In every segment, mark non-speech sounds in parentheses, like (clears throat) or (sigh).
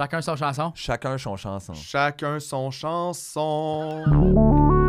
Chacun son chanson? Chacun son chanson. Chacun son chanson.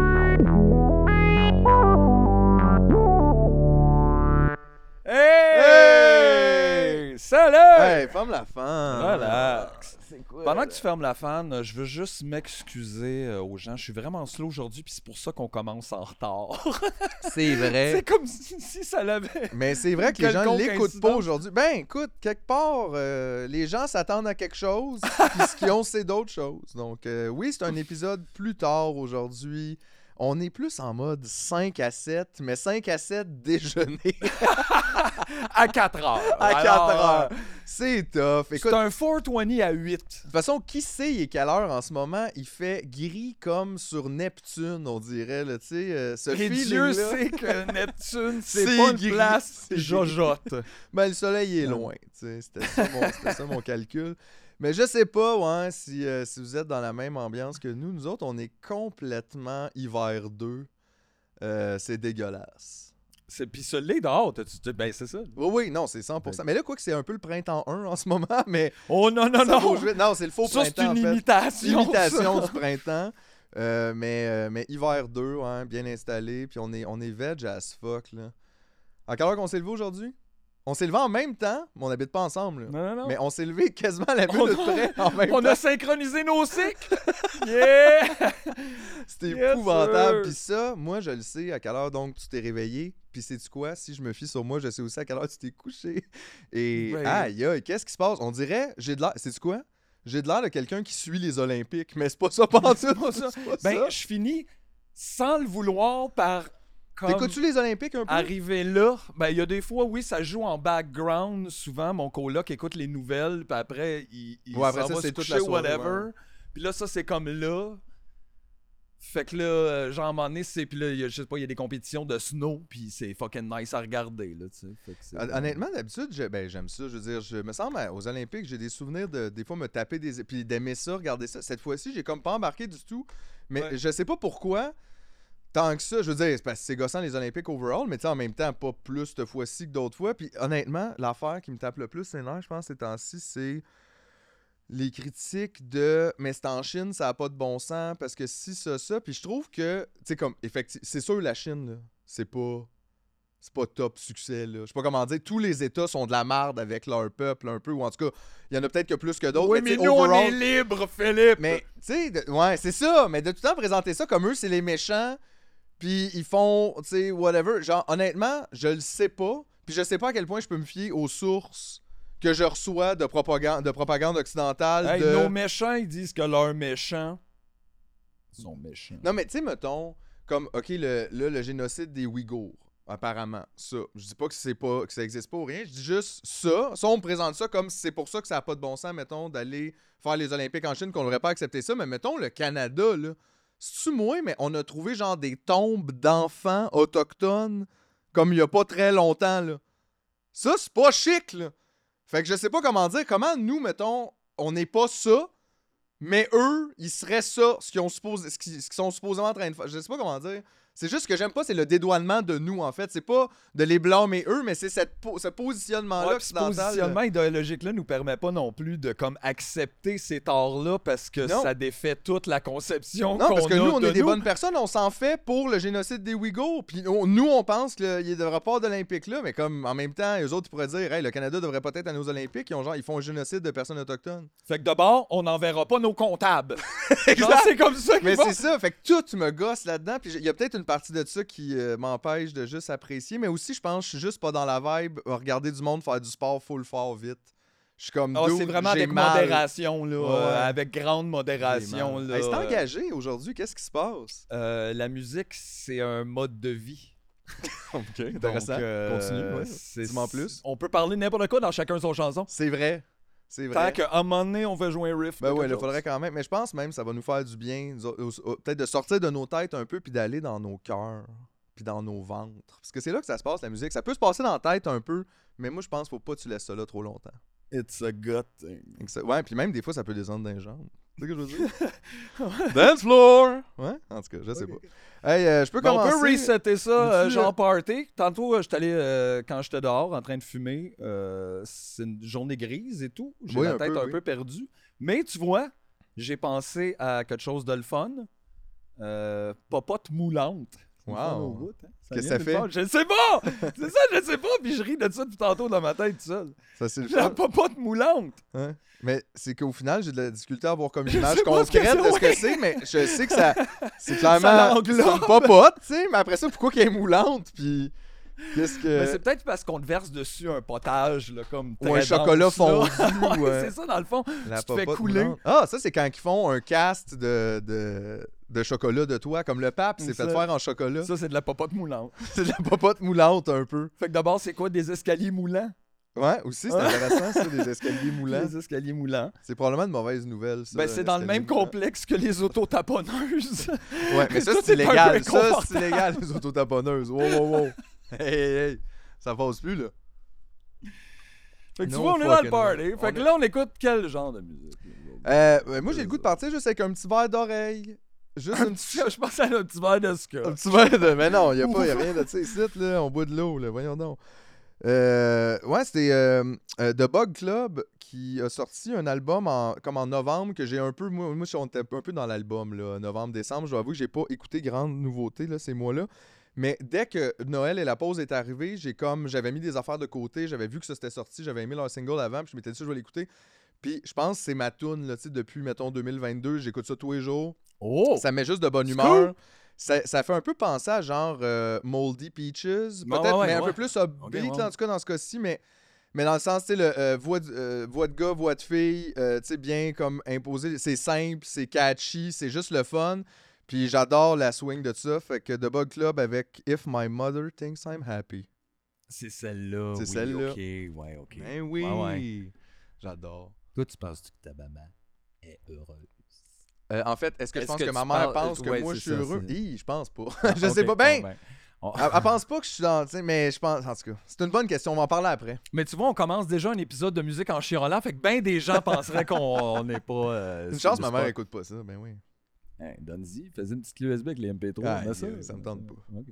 Hey! Ferme la fan. Relax. Quoi? Pendant que tu fermes la fan, je veux juste m'excuser euh, aux gens. Je suis vraiment slow aujourd'hui, puis c'est pour ça qu'on commence en retard. (laughs) C'est vrai. c'est comme si, si ça l'avait. Mais c'est vrai que les gens l'écoutent pas aujourd'hui. Ben, écoute, quelque part, euh, les gens s'attendent à quelque chose, (laughs) puis ce qu'ils ont, c'est d'autres choses. Donc, euh, oui, c'est un épisode plus tard aujourd'hui. On est plus en mode 5 à 7, mais 5 à 7 (laughs) déjeuner (laughs) À 4 heures. à 4 Alors, heures. euh, C'est tough. C'est un 420 à 8. de toute façon, qui sait il est quelle heure en ce moment? Il fait gris comme sur Neptune, on dirait. Là, euh, ce Et Dieu sait que (laughs) Neptune, c'est C'est pas une gris. place jojote. Ben, le soleil est loin. tu sais, C'était ça, mon- c'était ça mon calcul. Mais je sais pas ouais, si, euh, si vous êtes dans la même ambiance que nous. Nous autres, on est complètement hiver 2. Euh, c'est dégueulasse. C'est puis ce lait dehors, tu- ben c'est ça. Oui, oui, non, c'est 100%. Mais là, quoi que c'est un peu le printemps 1 en ce moment, mais Oh non non non. Non, c'est le faux ça c'est printemps, une en fait. imitation. Imitation ça. du printemps. Euh, mais, mais hiver 2, ouais, bien installé. Puis on est, on est veg as fuck. Là. À quelle heure qu'on s'est levé aujourd'hui? On s'est levé en même temps, mais on n'habite pas ensemble. là. Non non non. Mais on s'est levé (laughs) quasiment à la On minute a- près en même On temps. a synchronisé nos cycles. (laughs) yeah. C'était Yes, épouvantable. Puis ça, moi, je le sais à quelle heure donc tu t'es réveillé. Puis c'est tu quoi? Si je me fie sur moi, je sais aussi à quelle heure tu t'es couché. (laughs) Et Ouais. aïe, aïe, qu'est-ce qui se passe? On dirait, j'ai de l'air. C'est tu quoi? J'ai de l'air de quelqu'un qui suit les Olympiques, mais c'est pas ça, pas en tout. pas ça. Pas Ben ça. je finis sans le vouloir par T'écoutes-tu les Olympiques un peu? arriver là. Ben il y a des fois oui, ça joue en background souvent mon coloc écoute les nouvelles puis après il, il Ouais, après ça, va se coucher, soirée, whatever. Puis là ça c'est comme là. Fait que là, euh, genre, à un moment donné, c'est. Puis là, il y a- je sais pas, il y a des compétitions de snow, puis c'est fucking nice à regarder, là, tu sais. Honnêtement, d'habitude, ben, j'aime ça. Je veux dire, je me semble à- aux Olympiques, j'ai des souvenirs de des fois me taper des. Puis d'aimer ça, regarder ça. Cette fois-ci, j'ai comme pas embarqué du tout. Mais Ouais. je sais pas pourquoi. Tant que ça, je veux dire, c'est parce que c'est gossant les Olympiques overall, mais tu sais, en même temps, pas plus cette fois-ci que d'autres fois. Puis honnêtement, l'affaire qui me tape le plus c'est nerfs, je pense, ces temps-ci, c'est les critiques de mais c'est en Chine, ça a pas de bon sens parce que si ça, ça. Puis je trouve que, tu sais, comme, effectivement, c'est sûr, la Chine, là, c'est pas c'est pas top succès là. Je sais pas comment dire, tous les États sont de la marde avec leur peuple un peu ou en tout cas, il y en a peut-être que plus que d'autres. Oui, mais nous, on est libre, Philippe! mais tu sais, ouais, c'est ça, mais de tout le temps présenter ça comme eux c'est les méchants puis ils font, tu sais, whatever. Genre honnêtement, je le sais pas, puis je sais pas à quel point je peux me fier aux sources que je reçois de propagande de propagande occidentale Hey, de nos méchants, ils disent que leurs méchants sont méchants. Non, mais tu sais, mettons, comme, OK, le, là, le génocide des Ouïghours, apparemment, ça. Je dis pas que c'est pas que ça existe pas ou rien, je dis juste ça. Ça, on me présente ça comme c'est pour ça que ça n'a pas de bon sens, mettons, d'aller faire les Olympiques en Chine, qu'on n'aurait pas accepté ça. Mais mettons, le Canada, là, c'est-tu moi, mais on a trouvé genre des tombes d'enfants autochtones comme il y a pas très longtemps, là. Ça, c'est pas chic, là. Fait que je sais pas comment dire, comment nous, mettons, on n'est pas ça, mais eux, ils seraient ça, ce qu'ils, ce sont supposément en train de faire. Je sais pas comment dire. C'est juste que j'aime pas, c'est le dédouanement de nous, en fait. C'est pas de les blâmer eux, mais c'est cette po- ce positionnement-là Ouais, ce occidental. positionnement idéologique-là nous permet pas non plus de comme accepter ces torts-là parce que Non. ça défait toute la conception Non, parce que a nous, on de est des bonnes personnes, on s'en fait pour le génocide des Ouïghours. Puis on- nous, on pense qu'il ne devrait pas avoir d'Olympiques là, mais comme en même temps, eux autres, ils pourraient dire, hey, le Canada devrait peut-être aller aux Olympiques. Ils, ont, genre, ils font un génocide de personnes autochtones. Fait que d'abord, on n'enverra pas nos comptables. (laughs) C'est comme ça qu'ils Mais c'est ça, fait que tout me gosse là-dedans. Puis il y a peut-être une partie de ça qui euh, m'empêche de juste apprécier. Mais aussi, je pense que je suis juste pas dans la vibe à regarder du monde faire du sport full fort vite. Je suis comme. Dude, c'est vraiment avec mal. modération, là. Ouais. euh, avec grande modération, là. Hey, c'est engagé aujourd'hui, qu'est-ce qui se passe? Euh, la musique, c'est un mode de vie. (laughs) ok, Donc, euh, Continue, ouais. c'est- Dis-moi en plus. On peut parler n'importe quoi dans chacun son chanson. C'est vrai. C'est Tant vrai. qu'à un moment donné, on fait jouer un riff. Ben quelque il faudrait quand même. Mais je pense même que ça va nous faire du bien. Peut-être de sortir de nos têtes un peu puis d'aller dans nos cœurs. Puis dans nos ventres. Parce que c'est là que ça se passe, la musique. Ça peut se passer dans la tête un peu. Mais moi, je pense qu'il faut pas que tu laisses ça là trop longtemps. It's a good thing. Ouais, puis même des fois, ça peut descendre dans les jambes. C'est ce que je veux dire? (laughs) Dance floor! Ouais, en tout cas, je sais pas. Hey, euh, je peux Ben, on commencer. peut resetter ça, euh, Veux-tu, genre euh, party. Tantôt, euh, j'étais allé, euh, quand j'étais dehors en train de fumer, euh, c'est une journée grise et tout. J'ai Oui, la un tête peu, un oui. peu perdue. Mais tu vois, j'ai pensé à quelque chose de le fun. Euh, popote moulante. Wow. bout, hein? Que ça fait? part. Je ne sais pas! (laughs) C'est ça, je sais pas, puis je ris de ça depuis tantôt dans ma tête tout seul. Ça, c'est La fun. popote moulante! Hein? Mais c'est qu'au final, j'ai de la difficulté à avoir comme Je image pas concrète de ce que c'est, mais je sais que ça. (laughs) C'est clairement. C'est une popote, tu sais, mais après ça, pourquoi qu'elle est moulante? Puis. Qu'est-ce que. C'est peut-être parce qu'on te verse dessus un potage, là, comme Ou un chocolat fondu. (laughs) Ouais, ou, euh, c'est ça, dans le fond. La tu te fais couler. moulante. Ah, ça, c'est quand ils font un cast de, de, de chocolat de toi, comme le pape, c'est C'est fait faire en chocolat. Ça, c'est de la popote moulante. (laughs) C'est de la popote moulante un peu. Fait que d'abord, c'est quoi des escaliers moulants? Ouais, aussi, c'est Ouais. intéressant, ça, des (laughs) escaliers moulants. Des escaliers moulants. C'est probablement une mauvaise nouvelle, ça. Ben, c'est dans le même complexe que les autotaponneuses. Ouais, mais ça, (laughs) c'est illégal. Ça, c'est illégal, les autotaponneuses. Wow, wow, wow. Hey, hey, hey. Ça passe plus, là. fait que tu vois, on est dans le party. Fait On que est- là, on écoute quel genre de musique? Euh, moi, j'ai le goût de partir juste avec un petit verre d'oreille. Juste Un une petit- Je pensais à un petit verre de Un ska. petit verre de. Mais non, il n'y a, pas- y a (laughs) rien de ça ici, là. On boit de l'eau, là. Voyons donc. Euh, ouais, c'était euh, euh, The Bug Club qui a sorti un album en, comme en novembre que j'ai un peu. Moi, moi, on était un peu dans l'album, là. Novembre-décembre. Je dois avouer que j'ai pas écouté grande nouveauté, là, ces mois-là. Mais dès que Noël et la pause est arrivé, j'ai comme. J'avais mis des affaires de côté. J'avais vu que ça s'était sorti. J'avais aimé leur single avant. Puis je m'étais dit, je vais l'écouter. Puis je pense que c'est ma tune, là, tu sais, depuis, mettons, 2022. J'écoute ça tous les jours. Oh! Ça met juste de bonne humeur. Ça, ça fait un peu penser à genre euh, Moldy Peaches, peut-être, Ouais, ouais, ouais, mais un peu plus upbeat, en tout cas dans ce cas-ci, mais, mais dans le sens, tu sais, le, euh, voix, de, euh, voix de gars, voix de fille, tu sais, bien comme imposé. C'est simple, c'est catchy, c'est juste le fun. Puis j'adore la swing de ça. Fait que The Bug Club avec If My Mother Thinks I'm Happy. C'est celle-là. C'est oui, celle-là. Ok, ouais, ok. Ben oui! J'adore. Toi, tu penses que ta maman est heureuse? Euh, en fait, est-ce que je pense que ma mère pense que ouais, moi je suis ça, heureux? Hi, je pense pas. Ah, (laughs) je sais pas. Ben, bon, ben, on- elle, elle pense pas que je suis dans. Mais je pense. En tout cas, c'est une bonne question. On va en parler après. Mais tu vois, on commence déjà un épisode de musique en chirolant, fait que ben des gens penseraient qu'on n'est pas. euh, Une chance, ma mère écoute pas ça. Ben oui. Hein, Donne-y, faisais une petite USB avec les MP3. Ah, on a ça, me tente pas. Ok.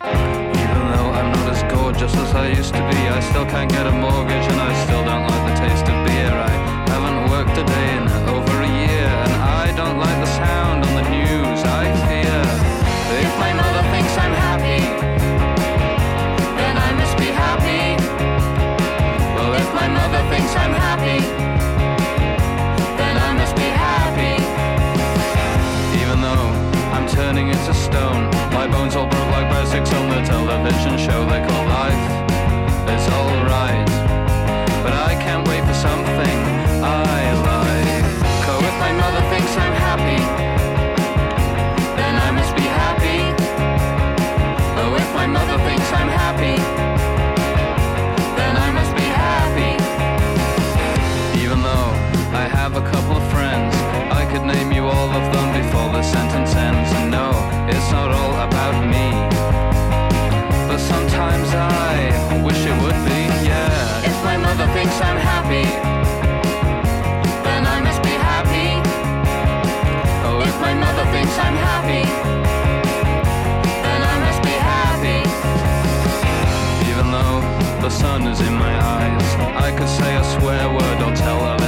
Even though I'm not as gorgeous as I used to be, I still can't get a mortgage and I still don't like the taste of beer. I worked a day in over a year, and I don't like the sound on the news. I fear if my mother thinks I'm happy, then I must be happy. Well, if my mother thinks I'm happy, then I must be happy. Even though I'm turning into stone, my bones all broke like breadsticks on the television show they call sentence ends. And no, it's not all about me. But sometimes I wish it would be, yeah. If my mother thinks I'm happy, then I must be happy. Oh, if my mother thinks I'm happy, then I must be happy. Even though the sun is in my eyes, I could say a swear word or tell a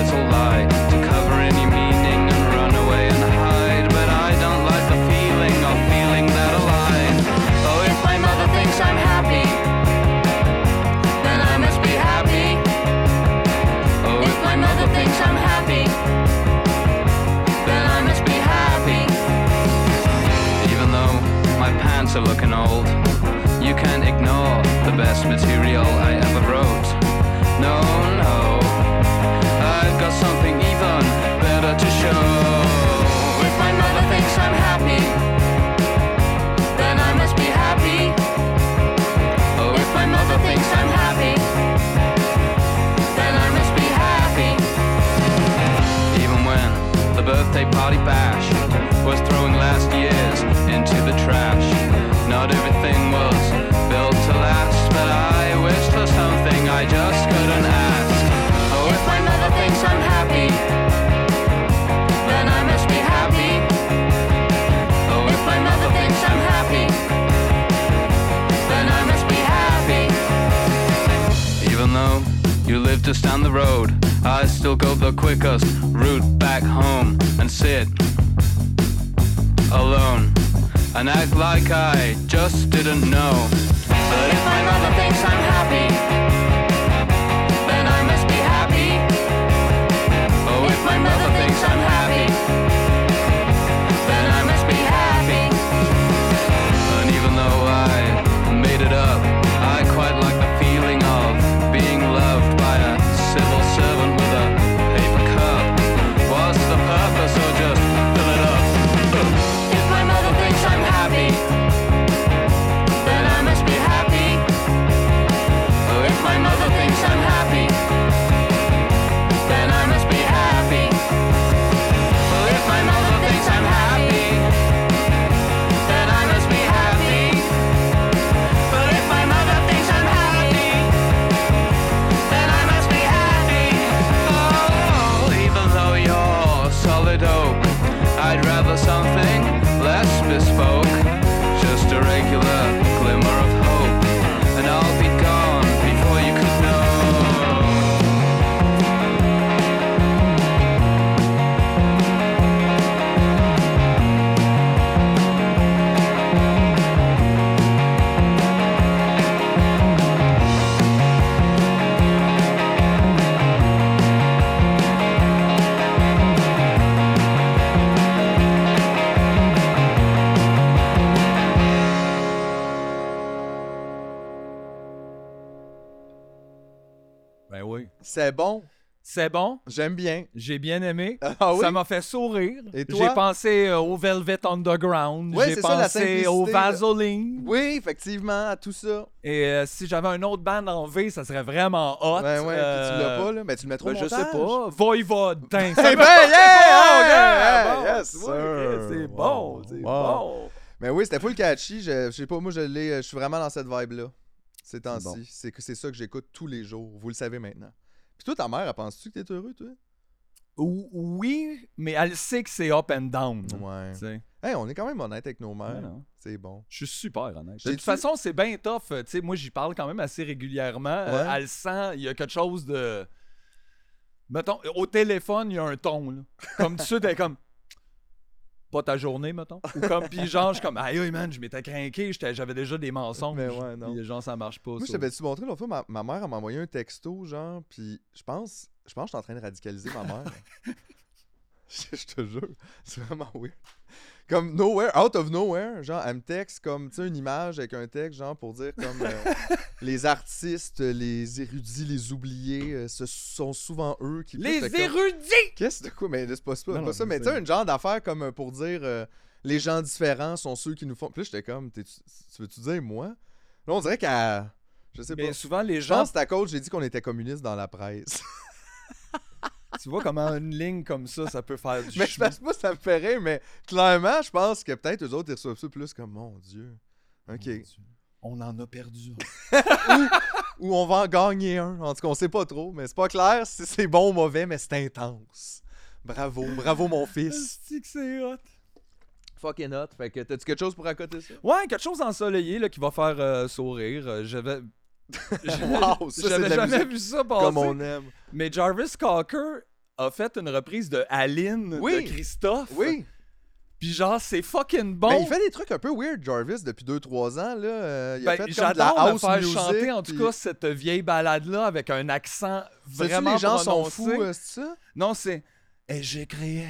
are looking old, you can't ignore the best material I ever wrote. No, no, I've got something even better to show. If my mother thinks I'm happy, then I must be happy. Oh, if my mother thinks I'm happy, then I must be happy. Even when the birthday party bash was throwing last year's into the trash. Not everything was built to last, but I wished for something I just couldn't ask. Oh, if my mother thinks I'm happy, then I must be happy. Oh, if my mother thinks I'm happy, then I must be happy. Even though you live just down the road, I still go the quickest route back home and sit alone and act like I just didn't know. But if my mother thinks I'm happy, C'est bon? C'est bon? J'aime bien. J'ai bien aimé. Ah oui? Ça m'a fait sourire. Et toi? J'ai pensé euh, au Velvet Underground. Ouais, J'ai c'est ça, la pensé au. Vaseline. Oui, effectivement, à tout ça. Et euh, si j'avais un autre band en V, ça serait vraiment hot. Ben ouais, puis tu l'as Euh, pas, là. Mais tu le mettras au ben, je sais pas. Voivode. Tain, Eh ça ben, yeah! Bon, yeah! bon, C'est bon, c'est bon. Mais oui, c'était full catchy. Je, je sais pas, moi, je l'ai. Je suis vraiment dans cette vibe-là. Ces temps-ci. bon. C'est que c'est ça que j'écoute tous les jours. Vous le savez maintenant. Puis toi, ta mère, elle pense-tu que t'es heureux, toi? Ou- Oui, mais elle sait que c'est up and down. Ouais. tu sais. Hey, on est quand même honnête avec nos mères. Ouais. C'est bon. Je suis super honnête. De toute façon, c'est bien tough. euh, Tu sais, moi, j'y parle quand même assez régulièrement. Euh, Ouais. elle sent, il y a quelque chose de. Mettons, au téléphone, il y a un ton. Là. Comme tu sais, t'es comme. Pas ta journée, mettons. Ou comme, puis genre, je suis comme, aïe, man, je m'étais craqué, j'avais déjà des mensonges. Mais ouais, non. Puis, genre, ça marche pas. Moi, je ça. t'avais-tu montré l'autre fois, ma, ma mère, m'a envoyé un texto, genre, puis je pense, je pense que je suis en train de radicaliser ma mère. je, (laughs) (laughs) je te jure, c'est vraiment weird. Comme nowhere, out of nowhere, genre, elle me texte comme, tu sais, une image avec un texte, genre, pour dire comme euh, (laughs) les artistes, les érudits, les oubliés, euh, ce sont souvent eux qui. Les érudits! Qu'est-ce de quoi? Mais c'est pas, pas, Non, pas non, ça, je mais tu sais. une genre d'affaire comme euh, pour dire euh, les gens différents sont ceux qui nous font. Puis là, j'étais comme, t'es- tu veux-tu dire moi? Là, on dirait qu'à. Je sais Mais pas. souvent, les Je gens, pense que c'est à cause j'ai dit qu'on était communiste dans la presse. (laughs) tu vois comment une ligne comme ça, ça peut faire du mais je pense pas que ça me fait rire, mais clairement, je pense que peut-être eux autres, ils reçoivent ça plus comme mon Dieu. Ok. On en a perdu. (laughs) Ou on va en gagner un. En tout cas, on sait pas trop, mais c'est pas clair si c'est bon ou mauvais, mais c'est intense. Bravo, bravo mon (laughs) fils. C'est que c'est hot. Fucking hot. Fait que t'as-tu quelque chose pour accoter ça? Ouais, quelque chose d'ensoleillé là, qui va faire euh, sourire. Euh, J'avais. Wow, ça, J'avais jamais vu ça passer. Comme on aime. Mais Jarvis Cocker a fait une reprise de Aline Oui. de Christophe. Oui. Puis genre, c'est fucking bon. Ben, il fait des trucs un peu weird, Jarvis, depuis 2-3 ans. Là. Euh, il a Ben, fait comme de la house faire music, chanter, en tout puis- cas, cette vieille balade-là avec un accent vraiment les gens sont prononcé. fous, euh, c'est ça? Non, c'est... Et j'ai créé...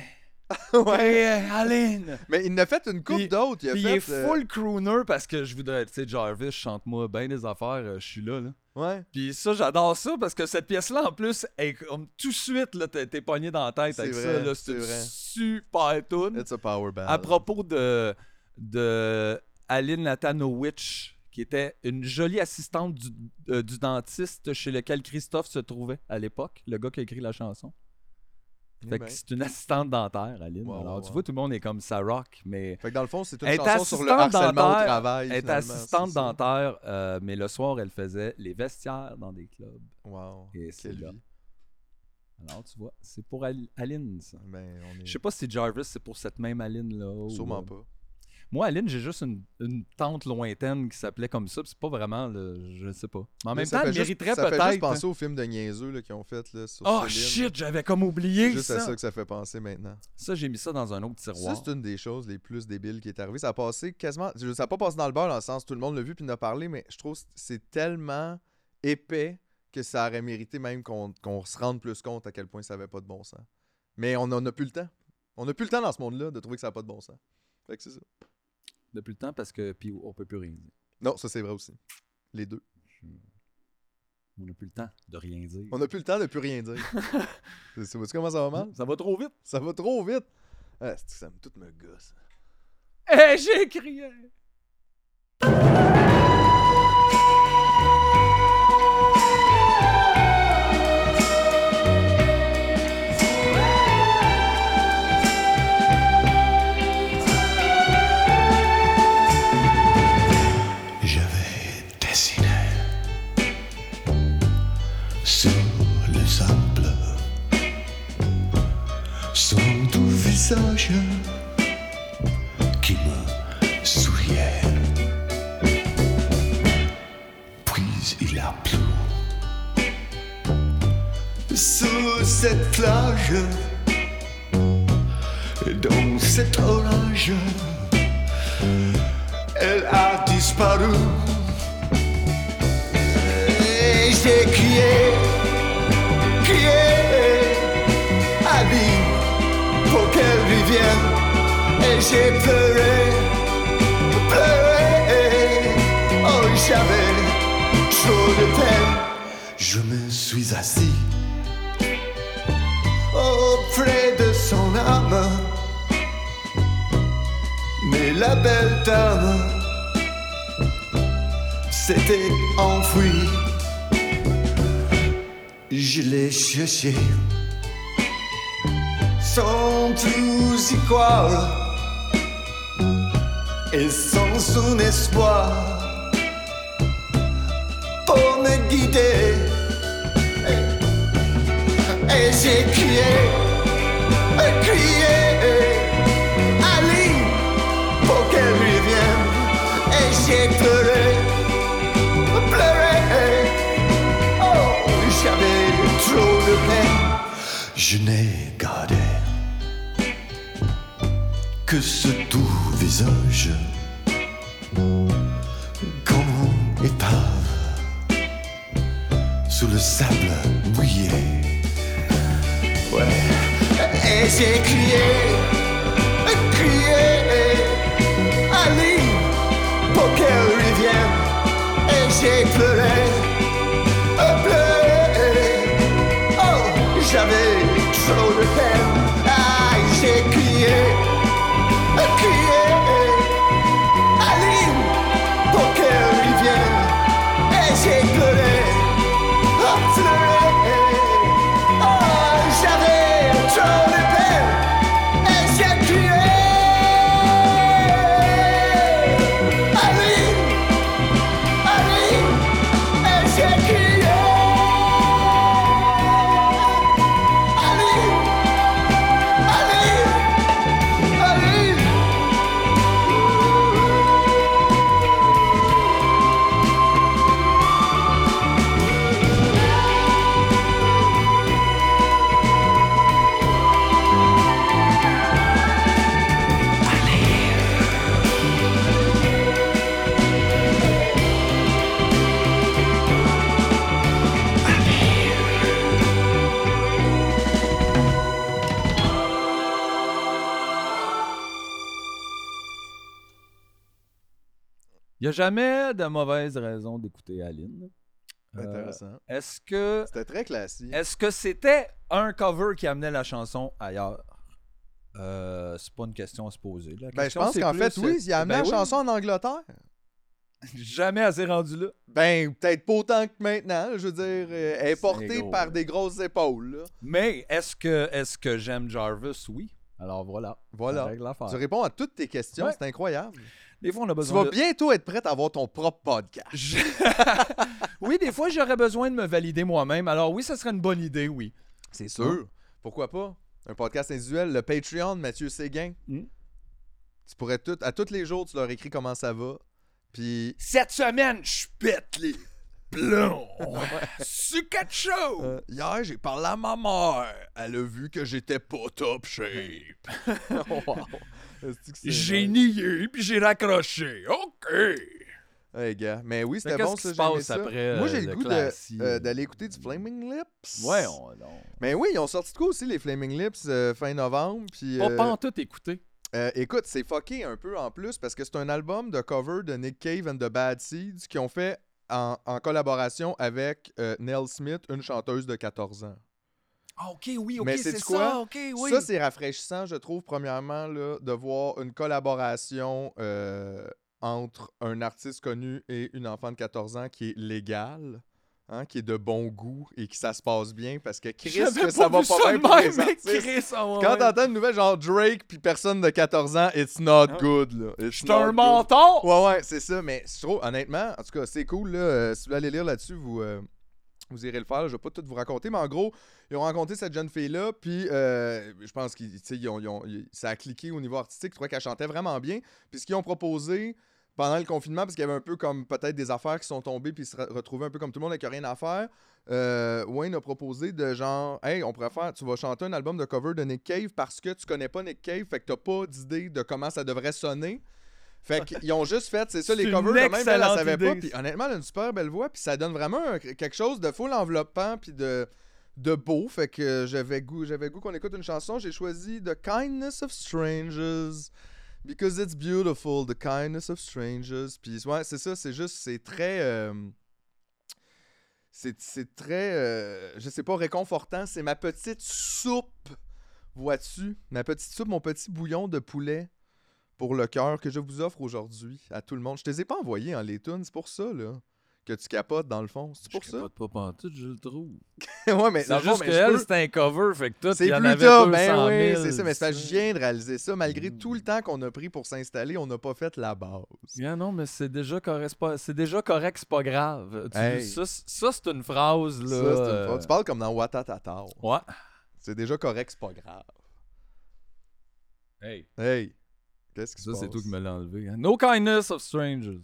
(laughs) ouais. Aline! Mais il en a fait une coupe d'autres. Il a Puis fait, il est euh, full crooner parce que je voudrais... Tu sais, Jarvis, chante-moi bien des affaires, euh, je suis là, là. Ouais. Puis ça, j'adore ça parce que cette pièce-là, en plus, est comme tout de suite, là, t'es pogné dans la tête C'est avec vrai, ça. là. c'est une vrai. super tune. It's a power ballad. À propos de, de Aline Natanowicz, qui était une jolie assistante du, euh, du dentiste chez lequel Christophe se trouvait à l'époque, le gars qui a écrit la chanson. Fait que c'est une assistante dentaire, Aline. Wow, Alors, wow, tu vois, tout le monde est comme ça rock, mais Fait que dans le fond, c'est une chanson sur le harcèlement au dentaire, travail. elle est assistante dentaire, euh, mais le soir, elle faisait les vestiaires dans des clubs. Wow. Et c'est là. vie. Alors, tu vois, c'est pour Al- Aline, ça. Ben, on est... Je sais pas si Jarvis, c'est pour cette même Aline-là. Sûrement euh, pas. Moi, Aline, j'ai juste une, une tante lointaine qui s'appelait comme ça. C'est pas vraiment le. Je sais pas. Mais en même ça temps, elle juste- mériterait Ça fait juste peut-être. penser au film de niaiseux là, qu'ils ont fait là, sur Oh Céline. shit, j'avais comme oublié Juste ça. à ça que ça fait penser maintenant. Ça, j'ai mis ça dans un autre Ça, tiroir. c'est une des choses les plus débiles qui est arrivée. Ça a passé quasiment. Ça n'a pas passé dans le beurre, dans le sens tout le monde l'a vu puis en a parlé, mais je trouve que c'est tellement épais que ça aurait mérité même qu'on qu'on se rende plus compte à quel point ça n'avait pas de bon sens. Mais on n'en a plus le temps. On n'a plus le temps dans ce monde-là de trouver que ça n'a pas de bon sens. Fait que c'est ça. Depuis le temps, parce que. Puis on peut plus rien dire. Non, ça c'est vrai aussi. Les deux. On n'a plus le temps de rien dire. On n'a plus le temps de plus rien dire. (laughs) C'est- c'est- Vois-tu comment ça va mal? Ça va trop vite. Ça va trop vite. Ah, ça me tout me gosse. Eh, j'ai crié! Qui me souriait. Puis il a plu sur cette plage, dans cet orage elle a disparu. Et j'ai crié, crié qu'elle revienne. Et j'ai pleuré, pleuré. Oh, j'avais trop de peine. Je me suis assis auprès de son âme. Mais la belle dame s'était enfuie. Je l'ai cherché plus y croire et sans son espoir pour me guider. Et j'ai crié, crié, Ali pour qu'elle revienne. Et j'ai pleuré, pleuré. Oh, j'avais trop de peine. Je n'ai que ce doux visage comme épave sous le sable mouillé. Ouais. Et j'ai crié, crié, Ali, pour qu'elle revienne. Et j'ai pleuré. Jamais de mauvaise raison d'écouter Aline. Euh, Intéressant. Est-ce que C'était très classique. est-ce que c'était un cover qui amenait la chanson ailleurs? Euh, c'est pas une question à se poser. La Ben, je pense qu'en fait, oui, il a amené ben la oui. chanson en Angleterre. (laughs) Jamais assez rendu là. Ben, peut-être pas autant que maintenant. Je veux dire, euh, elle est portée gros, par des grosses épaules. là. Mais est-ce que est-ce que j'aime Jarvis? Oui. Alors voilà. Voilà. Tu réponds à toutes tes questions, Ouais. c'est incroyable. Des fois, on a Tu vas de... bientôt être prête à avoir ton propre podcast. Je- (laughs) oui, des fois, j'aurais besoin de me valider moi-même. Alors oui, ça serait une bonne idée, oui. C'est sûr. Pourquoi pas? Un podcast individuel, le Patreon de Mathieu Séguin. Hmm? Tu pourrais tout, à tous les jours, tu leur écris comment ça va. Puis. Cette semaine, je pète les plombs. (laughs) C'est quelque chose. euh, hier, j'ai parlé à ma mère. Elle a vu que j'étais pas top shape. (laughs) wow. J'ai nié, puis j'ai raccroché. OK. Hey, gars. Mais oui, c'était bon, ça, j'aimais après, Moi, euh, j'ai le le goût euh, d'aller écouter du Flaming Lips. Ouais, on, on... Mais oui, ils ont sorti de quoi aussi, les Flaming Lips, euh, fin novembre. Puis, euh, pas en tout écouté. euh, écoute, c'est fucké un peu en plus parce que c'est un album de cover de Nick Cave and the Bad Seeds qui ont fait en, en collaboration avec euh, Nell Smith, une chanteuse de 14 ans. Ah, OK, oui, OK, Mais c'est ça, oui. Ça, c'est rafraîchissant, je trouve, premièrement, là, de voir une collaboration euh, entre un artiste connu et une enfant de 14 ans qui est légale. hein, qui est de bon goût et qui ça se passe bien parce que Chris que ça va pas bien pour les. Chris, ah ouais, Quand t'entends une nouvelle genre Drake puis personne de 14 ans, it's not Ah. good là. It's not un good. menton. Ouais ouais, c'est ça, mais je trouve honnêtement, en tout cas, c'est cool là, euh, si vous voulez aller lire là-dessus, vous euh, vous irez le faire, je vais pas tout vous raconter, mais en gros, ils ont rencontré cette jeune fille-là, puis euh, je pense ils- ça a cliqué au niveau artistique, je trouvais qu'elle chantait vraiment bien, puis ce qu'ils ont proposé pendant le confinement, parce qu'il y avait un peu comme peut-être des affaires qui sont tombées, puis ils se re- retrouvaient un peu comme tout le monde avec rien à faire, euh, Wayne a proposé de genre, hey, on pourrait faire, tu vas chanter un album de cover de Nick Cave parce que tu connais pas Nick Cave, fait que t'as pas d'idée de comment ça devrait sonner. Fait qu'ils ont juste fait, c'est ça, les covers, de même, elle, excellente savait pas. Puis honnêtement, elle a une super belle voix, puis ça donne vraiment un- quelque chose de full enveloppant, puis de, de beau. Fait que j'avais goût, j'avais goût qu'on écoute une chanson. J'ai choisi The Kindness of Strangers. Because it's beautiful, the kindness of strangers. Puis ouais, c'est ça, c'est juste, c'est très. euh, c'est c'est très. euh, je sais pas, réconfortant. C'est ma petite soupe, vois-tu? Ma petite soupe, mon petit bouillon de poulet pour le cœur que je vous offre aujourd'hui à tout le monde. Je te les ai pas envoyés en les tunes, c'est pour ça, là. Que tu capotes dans le fond. C'est pour Je ça? capote pas pantoute, je le trouve. (laughs) ouais, mais C'est fond, juste que je elle, peux- c'est un cover, fait que tout, c'est plus 200 ben oui, 000, c'est ça. Mais que je ça. viens de réaliser ça. Malgré Mm. tout le temps qu'on a pris pour s'installer, on n'a pas fait la base. Yeah, non, mais c'est déjà correct, c'est déjà correct, c'est pas grave. Tu- Hey. Ça, c'est- ça, c'est une phrase, là. Ça, c'est une euh, Tu parles comme dans Watatata. Ouais. C'est déjà correct, c'est pas grave. Hey. Hey, qu'est-ce qui se Ça, passe? c'est toi qui me l'as enlevé. hein. No kindness of strangers.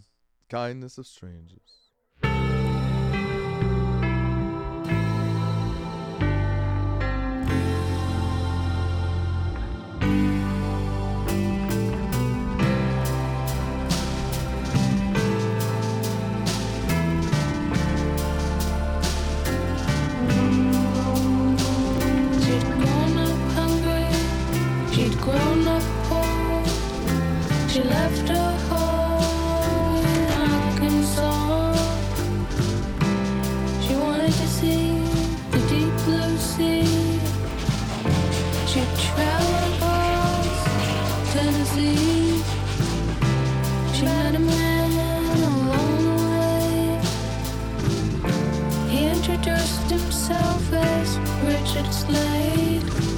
Kindness of strangers. Introduced himself as Richard Slade.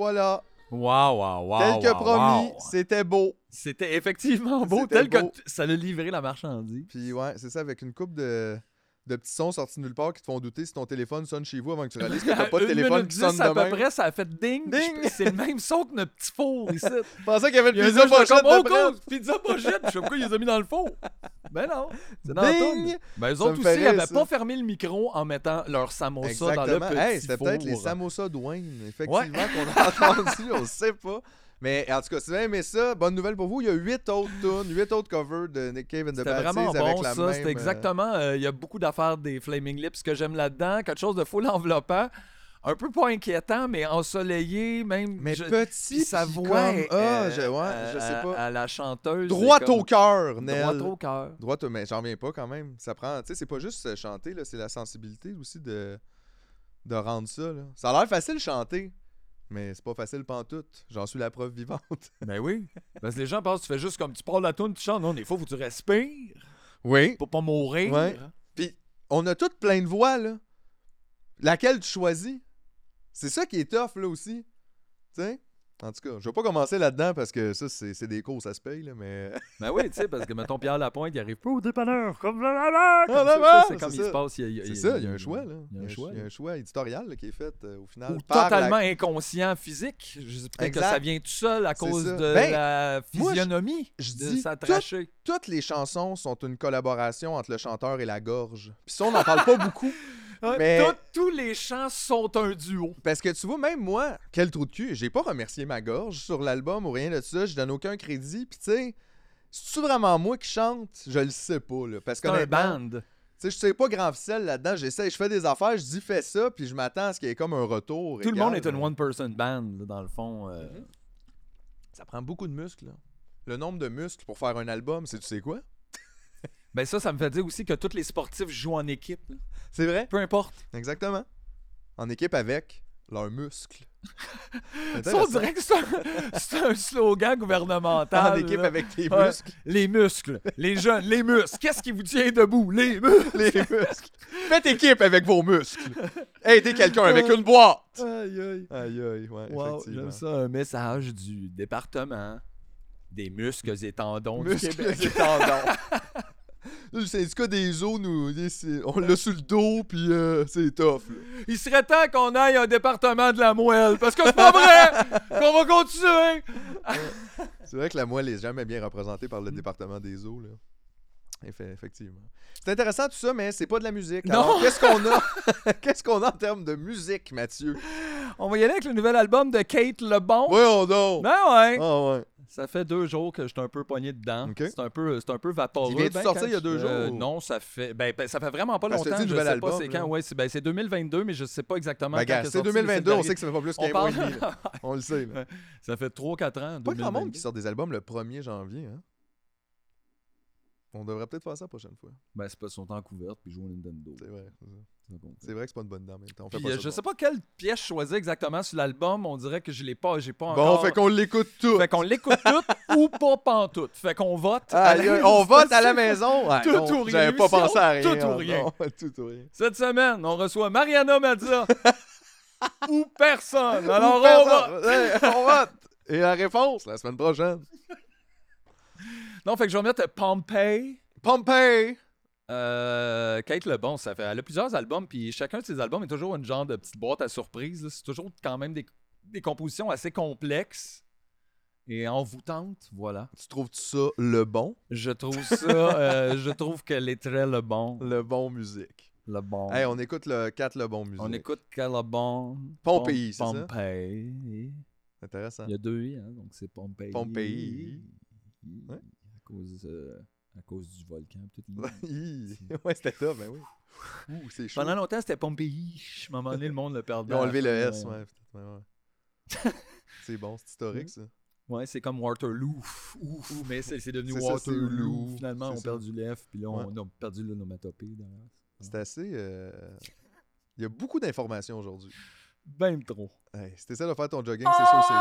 Voilà. Wow, wow, wow. Tel que wow, promis, wow. c'était beau. C'était effectivement beau, tel beau. que ça l'a livré la marchandise. Puis ouais, c'est ça, avec une coupe de, de petits sons sortis de nulle part qui te font douter si ton téléphone sonne chez vous avant que tu réalises que t'as (laughs) pas de téléphone qui sonne dix, à de peu même. près, ça a fait ding. Ding. C'est le même son que notre petit four ici. (laughs) Je pensais qu'il y avait une pizza pochette oh, cool, pizza pochette. Je sais pas pourquoi ils les ont mis dans le four? Ben non, c'est dans Ding. Ben eux autres aussi, ils rire, avaient ça. pas fermé le micro en mettant leur samosa dans le Exactement. petit Hey, c'était peut-être les samosas Dwayne, effectivement, qu'on a (laughs) entendu, on sait pas. Mais en tout cas, si vous avez aimé ça, bonne nouvelle pour vous, il y a 8 autres tunes, 8 autres covers de Nick Cave and the Bad vraiment Seeds avec bon, la ça. C'était euh, exactement. euh, Il y a beaucoup d'affaires des Flaming Lips que j'aime là-dedans. Quelque chose de full (laughs) enveloppant. Un peu pas inquiétant, mais ensoleillé, même. Mais je- petit, sa voix. comme- ah, euh, je- ouais, je sais pas. À la chanteuse. Droit c'est comme- au cœur, Nel. Droit au cœur. Droit au... Mais j'en reviens pas quand même. Ça prend... Tu sais, c'est pas juste chanter, là, c'est la sensibilité aussi de... de rendre ça, là. Ça a l'air facile chanter, mais c'est pas facile pantoute. J'en suis la preuve vivante. (laughs) Ben oui. Parce que les gens pensent que tu fais juste comme tu parles la tune, tu chantes. Non, des fois, faut que tu respires Oui. pour pas mourir. Ouais. Puis on a toutes plein de voix, là. Laquelle tu choisis? C'est ça qui est tough, là, aussi. Tu sais? En tout cas, je vais pas commencer là-dedans parce que ça, c'est des cours, ça se paye, là, mais... (laughs) Ben oui, tu sais, parce que mettons Pierre Lapointe, il arrive pas au dépanneur. Comme là, comme Ah, ça, là, là, C'est comme il se ça. passe. C'est ça, il y a un choix, là. Il y a un choix. Il y a un choix éditorial là, qui est fait, euh, au final. Ou par la- totalement inconscient physique. Peut-être que ça vient tout seul à cause de Ben, la physionomie je de dis sa tout- trachée. Toutes les chansons sont une collaboration entre le chanteur et la gorge. Puis ça, on n'en parle pas beaucoup. (laughs) Mais- tous les chants sont un duo. Parce que tu vois, même moi, quel trou de cul, j'ai pas remercié ma gorge sur l'album ou rien de ça, je donne aucun crédit. Puis tu sais, c'est-tu vraiment moi qui chante? Je le sais pas, là. Parce que C'est un band. tu sais, je sais pas grand ficelle là-dedans, j'essaie, je fais des affaires, je dis fais ça, puis je m'attends à ce qu'il y ait comme un retour. Tout le monde est une mais one-person band, là, dans le fond. euh. Ça prend beaucoup de muscles, là. Le nombre de muscles pour faire un album, c'est tu sais quoi? Ben ça, ça me fait dire aussi que tous les sportifs jouent en équipe. là. C'est vrai? Peu importe. Exactement. En équipe avec leurs muscles. (laughs) Ça, on dirait que c'est un, c'est un slogan gouvernemental. En équipe là. avec tes Ouais. muscles. Les muscles, les jeunes, les muscles. Qu'est-ce qui vous tient debout? Les (laughs) muscles. Les muscles. Faites équipe avec vos muscles. (laughs) Aidez quelqu'un avec une boîte. Aïe, aïe. Aïe, aïe, ouais, Wow, effectivement. j'aime ça. Un message du département des muscles et tendons du Muscles Québec. et tendons. Le syndicat des os, nous, c'est- on l'a sur le dos, puis euh, c'est tough. là. Il serait temps qu'on aille un département de la moelle, parce que c'est pas vrai qu'on va continuer. C'est vrai que la moelle est jamais bien représentée par Mm. le département des eaux. Là. Effe- effectivement. C'est intéressant tout ça, mais c'est pas de la musique. Non. Alors, qu'est-ce qu'on a? (laughs) Qu'est-ce qu'on a en termes de musique, Mathieu? On va y aller avec le nouvel album de Kate Lebon. Voyons donc. Ben ouais. Ah ouais. Ça fait deux jours que je suis un peu pogné dedans. Ok. C'est un peu, c'est un peu vaporeux. Il vient de Ben, sortir il y a deux euh, jours? non, ça fait, ben, ben, ça fait vraiment pas que longtemps. dis Je nouvel sais pas album, c'est là? quand. Ouais, c'est, ben, c'est 2022, mais je sais pas exactement Ben, quand gars, il est c'est sorti, mais 2022, on sait que ça fait pas plus qu'un mois parle-. (laughs) On le sait. Là. Ça fait 3-4 ans. Pas grand monde 2022. qui sort des albums le 1er janvier. Hein? On devrait peut-être faire ça la prochaine fois. Ben, c'est pas son temps couverte puis jouer au Nintendo. C'est vrai. c'est ça. C'est vrai que c'est pas une bonne dame. On fait Puis, pas euh, ça je bon. sais pas quelle pièce choisir exactement sur l'album. On dirait que je l'ai pas, j'ai pas Bon, encore. fait qu'on l'écoute tout. Fait qu'on l'écoute tout (laughs) ou pas pantoute. Fait qu'on vote. la- aïe, on vote à la maison? Ouais, Tout non, ou rien. J'avais pas pensé à rien. tout ou rien. non, (laughs) tout ou rien. Cette semaine, on reçoit Mariana Mazza (laughs) ou personne. Alors Ou on personne. vote. Hey, on vote. Et la réponse, la semaine prochaine. Non, fait que je vais mettre Pompey. Pompey. Euh, Kate Lebon, ça fait, elle a plusieurs albums, puis chacun de ses albums est toujours une genre de petite boîte à surprise. C'est toujours quand même des, des compositions assez complexes et envoûtantes, voilà. Tu trouves ça le bon? Je trouve ça, euh, (laughs) je trouve qu'elle est très le bon. Le bon musique. Le bon. Hey, on écoute le 4 le bon musique. On écoute Calabon. Pompéi, c'est ça? Pompey. Intéressant. Il y a deux i, hein, donc c'est Pompéi. Pompéi. Ouais. À cause, euh, à cause du volcan. (laughs) ouais, c'était top, ben oui. Ouh, c'est chaud. Pendant longtemps, c'était Pompéi. À un moment donné, le monde le perdait. Ils ont enlevé le S, ouais. ouais. (laughs) c'est bon, c'est historique, ça. Ouais, c'est comme Waterloo. Ouf, ouf, mais c'est devenu ça, Waterloo. Finalement, on ça. perd du lèvre, puis là, Ouais. on a perdu l'onomatopée. C'est assez... euh, Il y a beaucoup d'informations aujourd'hui. Ben trop. Hey, si t'essaies de faire ton jogging, c'est sûr c'est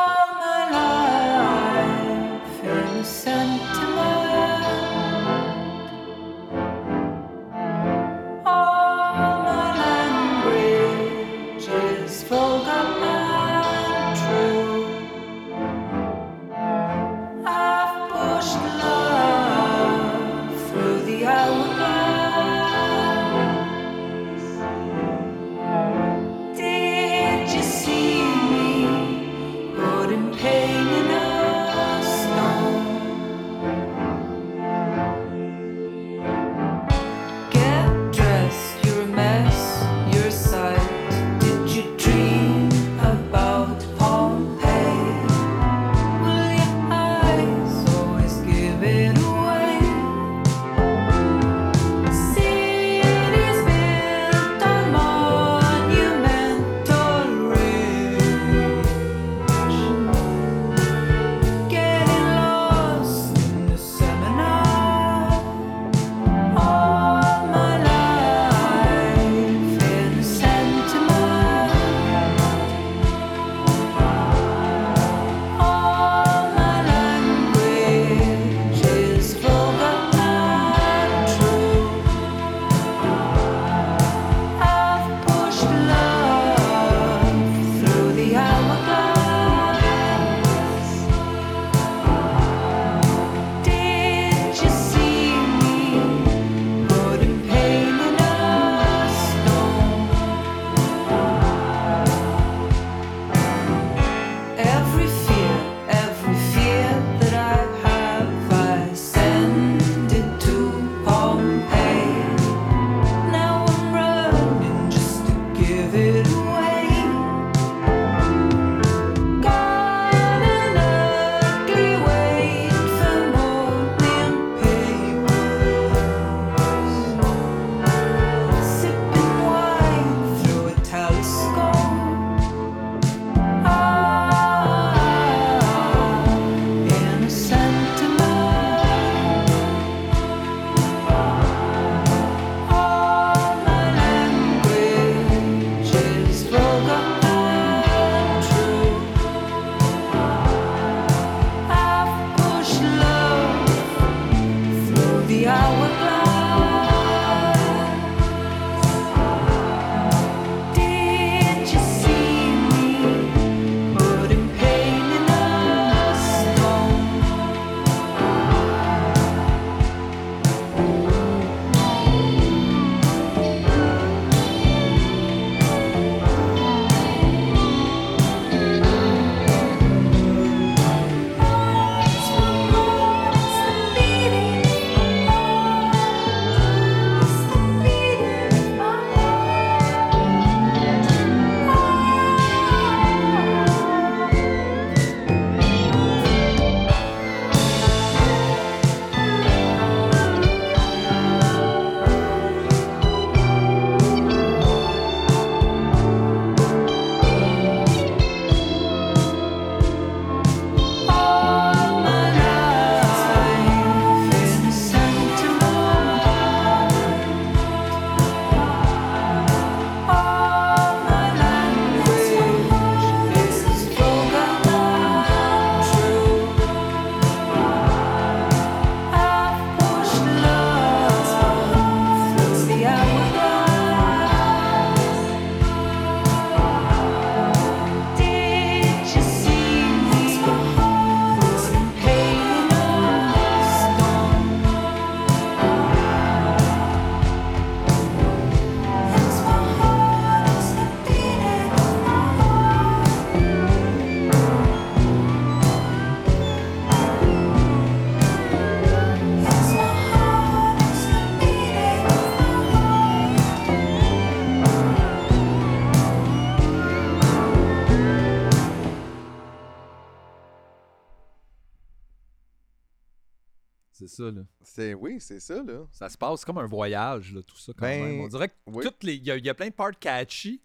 C'est, oui, c'est ça, là. Ça se passe comme un voyage, là, tout ça, quand Ben, même. On dirait que oui. toutes les... Il y, y a plein de parts catchy,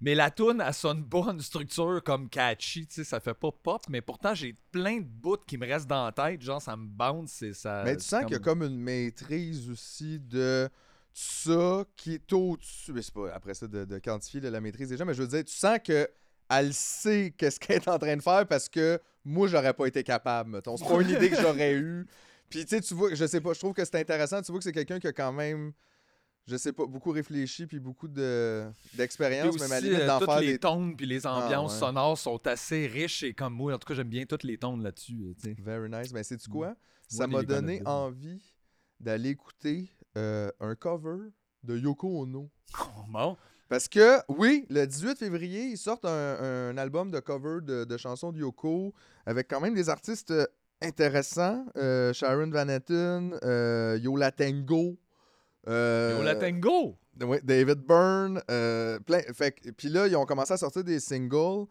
mais la tune elle sonne une structure comme catchy, tu sais, ça fait pas pop, mais pourtant, j'ai plein de bouts qui me restent dans la tête, genre, ça me bounce, c'est ça... Mais tu sens qu'il y a comme une maîtrise aussi de ça qui est au-dessus. Mais c'est pas après ça de, de quantifier là, la maîtrise gens, mais je veux dire, tu sens que elle sait qu'est-ce qu'elle est en train de faire parce que moi, j'aurais pas été capable, mettons. C'est pas une idée que j'aurais eue. Puis tu sais, tu vois, je sais pas, je trouve que c'est intéressant. Tu vois que c'est quelqu'un qui a quand même, je sais pas, beaucoup réfléchi puis beaucoup de, d'expérience, même à la limite euh, d'en toutes faire les des tones puis les ambiances ouais. sonores sont assez riches et comme moi, en tout cas, j'aime bien toutes les tones là-dessus, euh. Very nice. Mais c'est tu quoi? Moi, Ça m'a donné envie d'aller écouter euh, un cover de Yoko Ono. (laughs) Bon. Parce que, oui, le 18 février, ils sortent un, un album de cover de, de chansons de Yoko avec quand même des artistes intéressants. Euh, Sharon Van Etten, euh, Yola Tango. euh, Yo, la tango! Ouais, David Byrne, puis là, ils ont commencé à sortir des singles.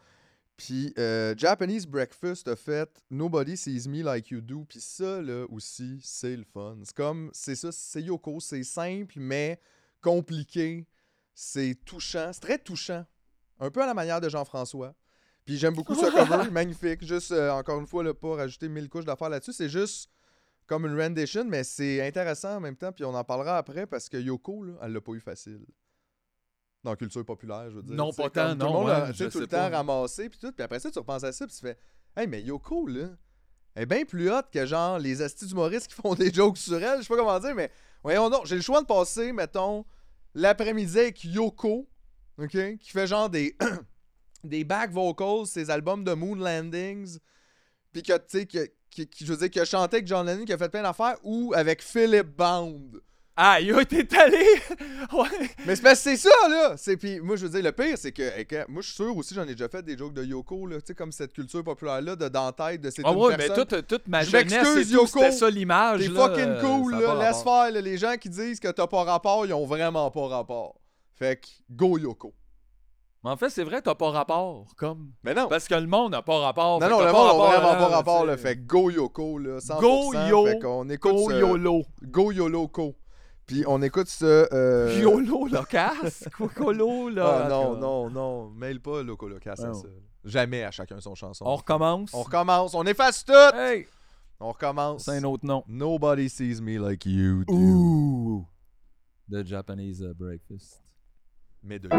Puis Japanese Breakfast a fait Nobody Sees Me Like You Do. Puis ça, là aussi, c'est le fun. C'est comme, c'est ça, c'est Yoko. C'est simple, mais compliqué. C'est touchant. C'est très touchant. Un peu à la manière de Jean-François. Puis j'aime beaucoup ce cover, (laughs) magnifique. Juste, euh, encore une fois, là, pas rajouter mille couches d'affaires là-dessus. C'est juste comme une rendition, mais c'est intéressant en même temps. Puis on en parlera après parce que Yoko, là, elle l'a pas eu facile. Dans la culture populaire, je veux dire. Non, pas tant, comme Tout le non, monde a ouais, tu sais, je tout le temps pas. ramassé, puis tout. Puis après ça, tu repenses à ça, puis tu fais Hey, mais Yoko, là, elle est bien plus haute que genre les astis d'humoristes qui font des jokes sur elle. Je sais pas comment dire, mais voyons donc, j'ai le choix de passer, mettons, l'après-midi avec Yoko, OK, qui fait genre des, (clears throat) des back vocals, ses albums de Moon Landings, puis que, tu sais, que- qui, qui- je veux dire, qui a chanté avec John Lennon, qui a fait plein d'affaires, ou avec Philip Bound. Ah, yo, t'es allé! (laughs) ouais! Mais c'est parce que c'est ça, là! C'est, puis moi, je veux dire, le pire, c'est que, eh, que- moi, je suis sûr aussi, j'en ai déjà fait des jokes de Yoko, là, tu sais, comme cette culture populaire-là, de tête, de c'est Ah une ouais, mais personne. toute, toute ma Je jeunesse, Yoko. c'était ça l'image. T'es fucking euh, cool, a là, laisse rapport. faire, là. Les gens qui disent que t'as pas rapport, ils ont vraiment pas rapport. Fait que, go Yoko. Mais en fait, c'est vrai, t'as pas rapport, comme... Mais non! Parce que le monde n'a pas rapport. non, non, le monde a rapport, vraiment pas rapport, là. Fait go Yoko, là. 100%. Go yo, Fait qu'on écoute Go ce- YOLO. Go YOLO-ko. Puis on écoute ce... euh, YOLO, locasse. (laughs) Cocolo, là. Ah non, non, non. Mail pas Loco Locas à ça. Jamais à chacun son chanson. On recommence. On recommence. On efface tout! Hey! On recommence. C'est un autre nom. Nobody sees me like you do. The Japanese uh, Breakfast. Mais deux.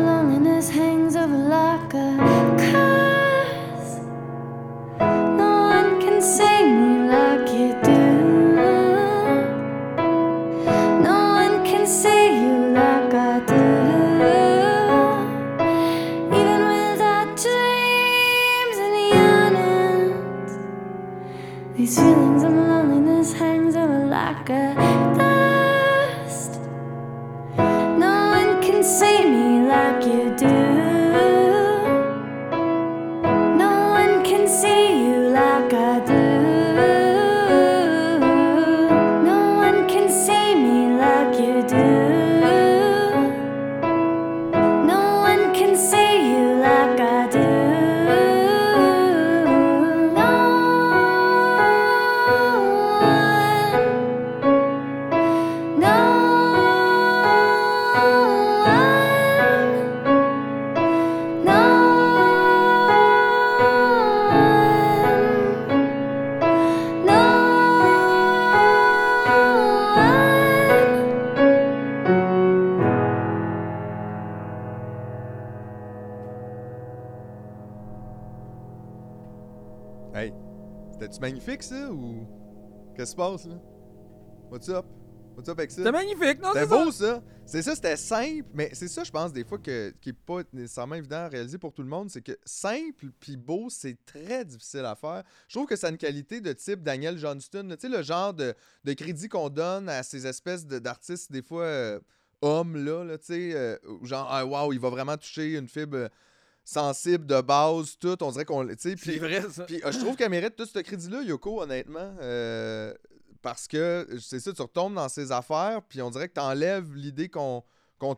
Loneliness hangs over like a curse. Qu'est-ce qui se passe là? What's up? What's up avec ça? C'était magnifique, non? C'était c'est ça? beau ça? C'est ça, c'était simple, mais c'est ça, je pense, des fois, que, qui n'est pas nécessairement évident à réaliser pour tout le monde. C'est que simple puis beau, c'est très difficile à faire. Je trouve que ça a une qualité de type Daniel Johnston. Tu sais, le genre de, de crédit qu'on donne à ces espèces de- d'artistes, des fois, euh, hommes, là, là, tu sais, euh, genre, ah, wow, il va vraiment toucher une fibre euh, sensible de base, tout. On dirait qu'on. C'est vrai, ça. puis euh, je trouve qu'elle mérite tout ce crédit-là, Yoko, honnêtement. euh, parce que, c'est ça, tu retombes dans ses affaires, puis on dirait que tu enlèves l'idée qu'on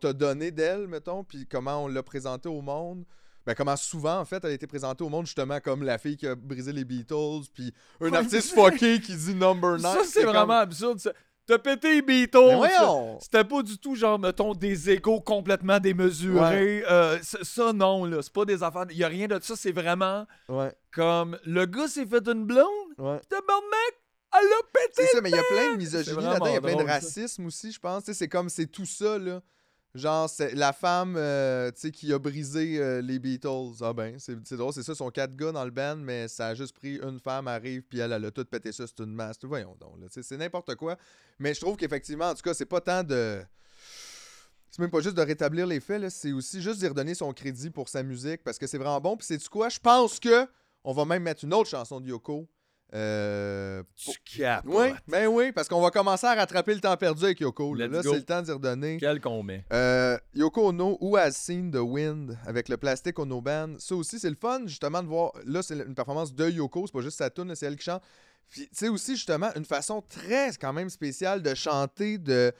t'a donnée d'elle, mettons, puis comment on l'a présentée au monde. Ben, comment souvent, en fait, elle a été présentée au monde, justement, comme la fille qui a brisé les Beatles, puis un artiste fucké qui dit number 9. Ça, c'est vraiment absurde. ça. T'as pété les Beatles. C'était pas du tout, genre, mettons, des égaux complètement démesurés. Euh, ça, non, là. C'est pas des affaires. Il y a rien de ça. C'est vraiment Ouais, comme le gars s'est fait une blonde. ouais. Tabarnak! Elle l'a pété! C'est ça, mais il y a plein de misogynie là-dedans, il y a plein de ça. racisme aussi, je pense. C'est comme, c'est tout ça, là. Genre, c'est la femme euh, tu sais, qui a brisé euh, les Beatles. Ah ben, c'est drôle, c'est ça, son quatre gars dans le band, mais ça a juste pris une femme, arrive, puis elle, a tout pété ça, c'est une masse. Voyons donc, C'est n'importe quoi. Mais je trouve qu'effectivement, en tout cas, c'est pas tant de. C'est même pas juste de rétablir les faits, c'est aussi juste d'y redonner son crédit pour sa musique, parce que c'est vraiment bon. Puis c'est du quoi? Je pense que on va même mettre une autre chanson de Yoko. Euh, Tu capes. oui, ben oui, parce qu'on va commencer à rattraper le temps perdu avec Yoko. Là, Let's Là, go. c'est le temps d'y redonner. Quel qu'on met. Euh, Yoko Ono, Who Has Seen the Wind avec le Plastic Ono Band. Ça aussi, c'est le fun, justement, de voir. Là, c'est une performance de Yoko, c'est pas juste sa tune, c'est elle qui chante. Puis, tu sais, aussi, justement, une façon très, quand même, spéciale de chanter, de.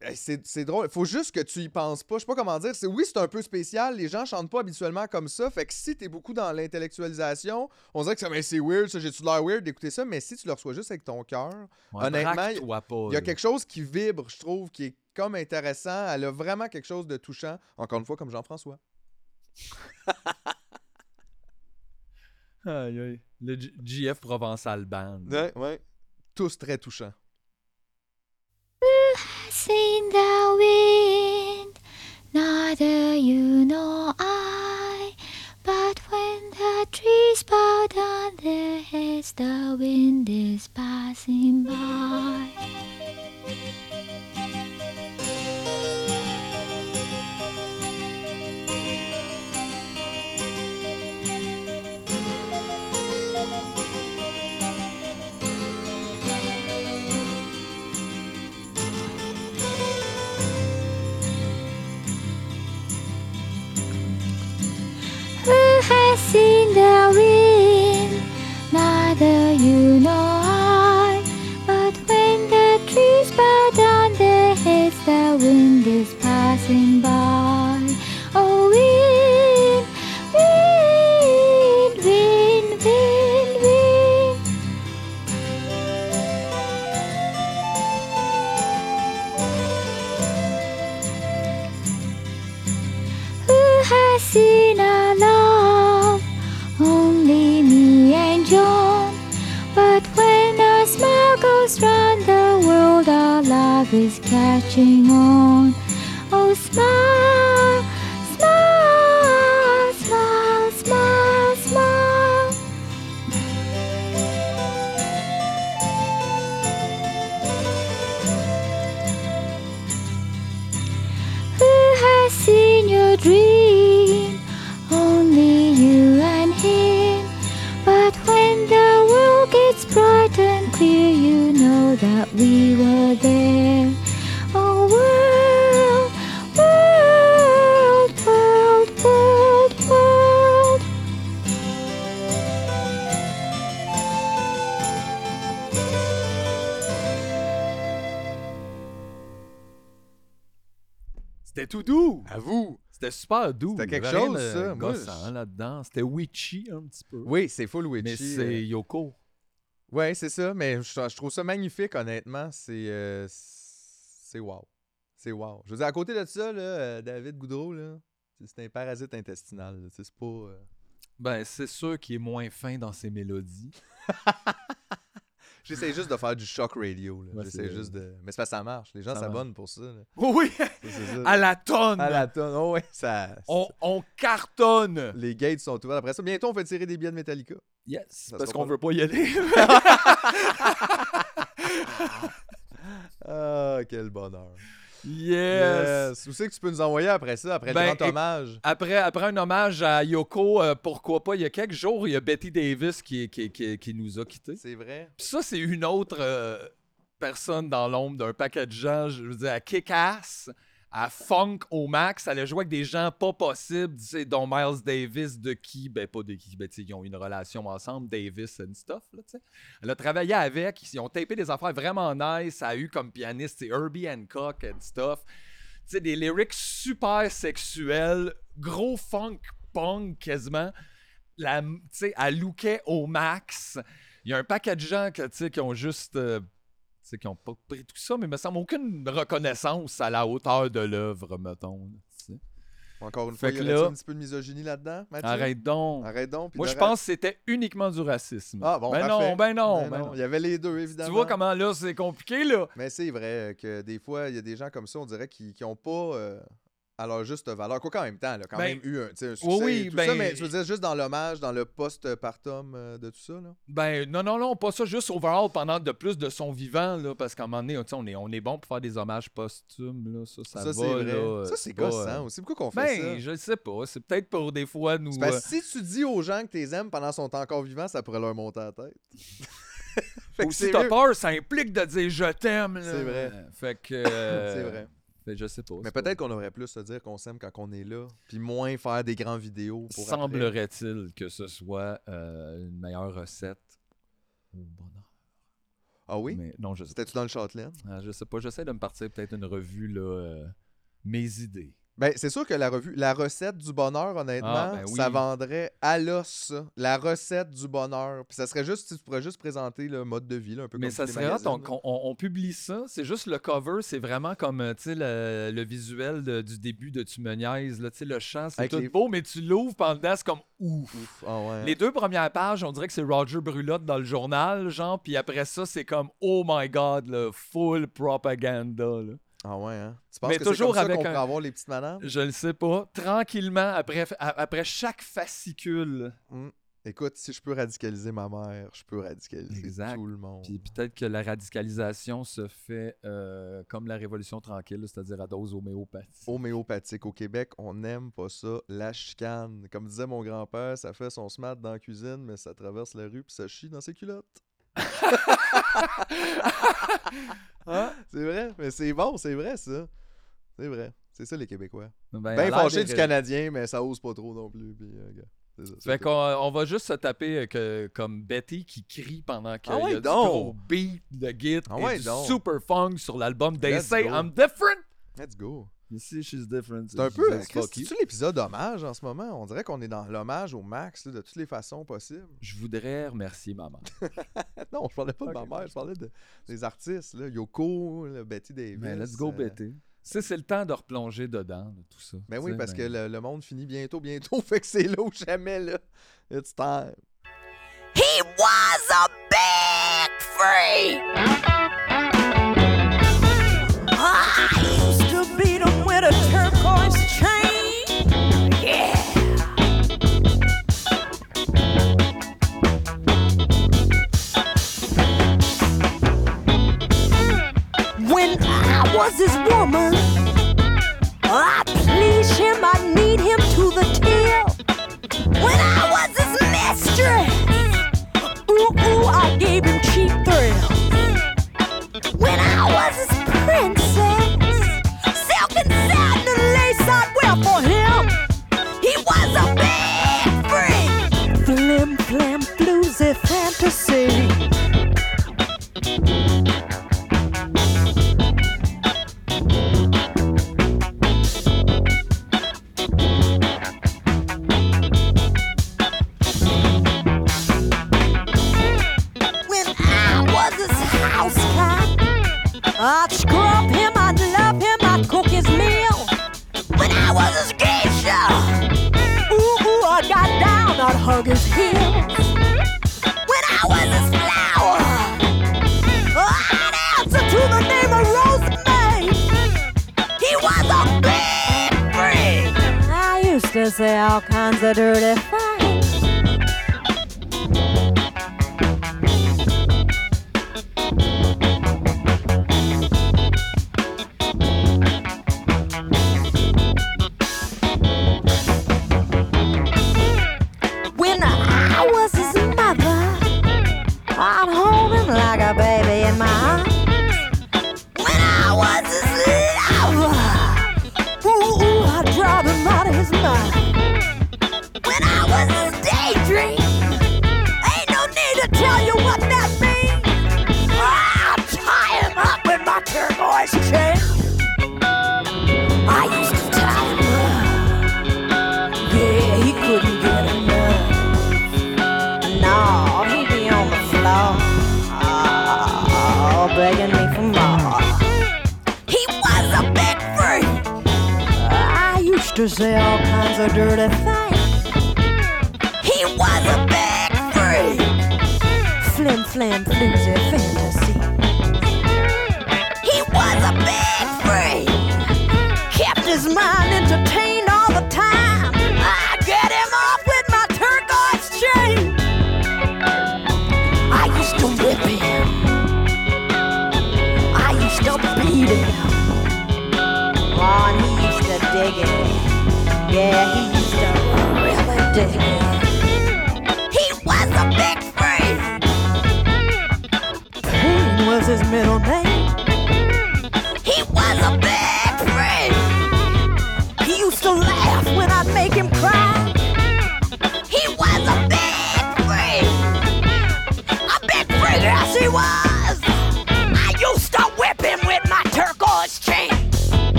Hey, C'est c'est drôle. Faut juste que tu y penses pas. Je sais pas comment dire. C'est- Oui, c'est un peu spécial. Les gens chantent pas habituellement comme ça. Fait que si t'es beaucoup dans l'intellectualisation, on dirait que ça, mais c'est weird, ça, j'ai-tu l'air weird d'écouter ça? Mais si tu le reçois juste avec ton cœur, Honnêtement, il y a quelque chose qui vibre, je trouve, qui est comme intéressant. Elle a vraiment quelque chose de touchant. Encore une fois, comme Jean-François. Aïe, aïe. Le G- GF Provençal Band. Ouais, ouais. Tous très touchants. Seen the wind, neither you nor I. But when the trees bow down their heads, the wind is passing by. Seen the wind? Neither you nor is catching on. Oh, smile, C'était super doux. C'était quelque rien chose, ça. Moi, je- là-dedans. C'était witchy un petit peu. Oui, c'est full witchy. Mais c'est euh. Yoko. Ouais, c'est ça, mais je, je trouve ça magnifique, honnêtement. C'est. euh, c'est wow. C'est wow. Je veux dire, à côté de ça, là, euh, David Goudreau, là, c'est- c'est un parasite intestinal. là. C'est pas. euh, Ben, c'est sûr qu'il est moins fin dans ses mélodies. (laughs) J'essaie juste de faire du shock radio. Ouais, J'essaie juste de. Mais c'est parce que ça marche. Les gens s'abonnent pour ça. là. Oui, Ça, c'est ça. à la tonne. À la tonne. Oh, ouais, ça. On, on cartonne. Les gates sont ouverts. Après ça, bientôt, on fait tirer des billets de Metallica. Yes, Ça parce qu'on pas veut pas y aller. (laughs) Ah, quel bonheur. Yes. Où c'est que tu peux nous envoyer après ça, après Ben, le grand hommage? Après, après un hommage à Yoko, euh, pourquoi pas, il y a quelques jours, il y a Betty Davis qui, qui, qui, qui nous a quittés. C'est vrai. Puis ça, c'est une autre euh, personne dans l'ombre d'un paquet de gens, je veux dire, à kick-ass, à funk au max. Elle a joué avec des gens pas possibles, dont Miles Davis, de qui, ben pas de qui, ben ils ont une relation ensemble, Davis and stuff, là. Elle a travaillé avec, ils ont tapé des affaires vraiment nice, elle a eu comme pianiste, Herbie Hancock and stuff. Tu sais, des lyrics super sexuels, gros funk punk quasiment. La, elle lookait au max. Il y a un paquet de gens qui ont juste. euh, sais, qui ont pas pris tout ça, mais il me semble aucune reconnaissance à la hauteur de l'œuvre, mettons. Encore une Fait fois, il y là- un petit peu de misogynie là-dedans, Mathieu? Arrête donc. Arrête donc. puis Moi, je pense que c'était uniquement du racisme. Ah, bon, ben non, ben non, Ben ben non, non. Il y avait les deux, évidemment. Tu vois comment là, c'est compliqué, là? Mais c'est vrai que des fois, il y a des gens comme ça, on dirait, qui n'ont pas euh, à leur juste valeur. Quoi qu'en même temps, quand Ben, même eu un, tu un oui, succès oui, et tout ben- ça, mais je veux dire, juste dans l'hommage, dans le post-partum euh, de tout ça, là? Ben non, non, non, pas ça, juste overall pendant de plus de son vivant, là, parce qu'à un moment donné, tu on est, on est bon pour faire des hommages posthumes, là, ça, ça, Ça, va, c'est vrai. là, ça, c'est gossant euh, aussi. Pourquoi qu'on fait Ben, ça? je sais pas, c'est peut-être pour des fois nous... Parce euh, si tu dis aux gens que tu les aimes pendant qu'ils sont encore vivants, ça pourrait leur monter à la tête. (laughs) Ou si t'as peur, ça implique de dire je t'aime. C'est vrai. Fait que. (laughs) euh, C'est vrai. Fait, je sais pas. Mais peut-être qu'on devrait plus se dire qu'on s'aime quand on est là, puis moins faire des grands vidéos. Semblerait-il que ce soit euh, une meilleure recette au bonheur. Ah oui? Mais non, je sais C'était-tu dans le Châtelaine? Ah, Je sais pas. J'essaie de me partir peut-être une revue, là. euh, mes idées. Ben, c'est sûr que la revue, la recette du bonheur, honnêtement, Ah, ben oui. ça vendrait à l'os. La recette du bonheur. Puis ça serait juste, tu pourrais juste présenter le mode de vie, là, un peu Mais comme ça serait hot, on, publie ça. C'est juste le cover, c'est vraiment comme euh, tu sais, le, le visuel de- du début de Tu me niaises, là, tu sais, Le chant, c'est tout les- beau, mais tu l'ouvres, dedans, c'est comme ouf. Ouf, ah ouais. Les deux premières pages, on dirait que c'est Roger Brulotte dans le journal, genre, puis après ça, c'est comme oh my god, le full propaganda. là. Ah ouais, hein? Tu penses Mais que toujours comme ça avec qu'on un- avoir les petites madames? Je le sais pas. Tranquillement, après, après chaque fascicule. Écoute, si je peux radicaliser ma mère, je peux radicaliser Exact. tout le monde. Puis peut-être que la radicalisation se fait euh, comme la Révolution tranquille, c'est-à-dire à dose homéopathie. Homéopathique. Au Québec, on n'aime pas ça, la chicane. Comme disait mon grand-père, ça fait son smat dans la cuisine, mais ça traverse la rue puis ça chie dans ses culottes. Hein? C'est vrai, mais c'est bon, c'est vrai ça. C'est vrai. C'est ça les Québécois. Ben, Ben fâché du Canadien, mais ça ose pas trop non plus. Puis, euh, ça, Fait qu'on on va juste se taper euh, que, comme Betty qui crie pendant qu'il Ah ouais, y a du gros beat de git Ah et ouais, du donc. super funk sur l'album They Let's Say go. I'm Different. Let's go. You see, she's different. C'est un peu. C'est-tu l'épisode hommage en ce moment? On dirait qu'on est dans l'hommage au max là, de toutes les façons possibles. Je voudrais remercier maman. (laughs) Non, je parlais pas de ma mère, je parlais de, des artistes. Là. Yoko, là, Betty Davis. Ben, let's go, euh, Betty. C'est, c'est le temps de replonger dedans, là, tout ça. Ben oui, parce ben- que le, le monde finit bientôt, bientôt. (laughs) Fait que c'est là ou jamais, là. It's time. He was a big freak.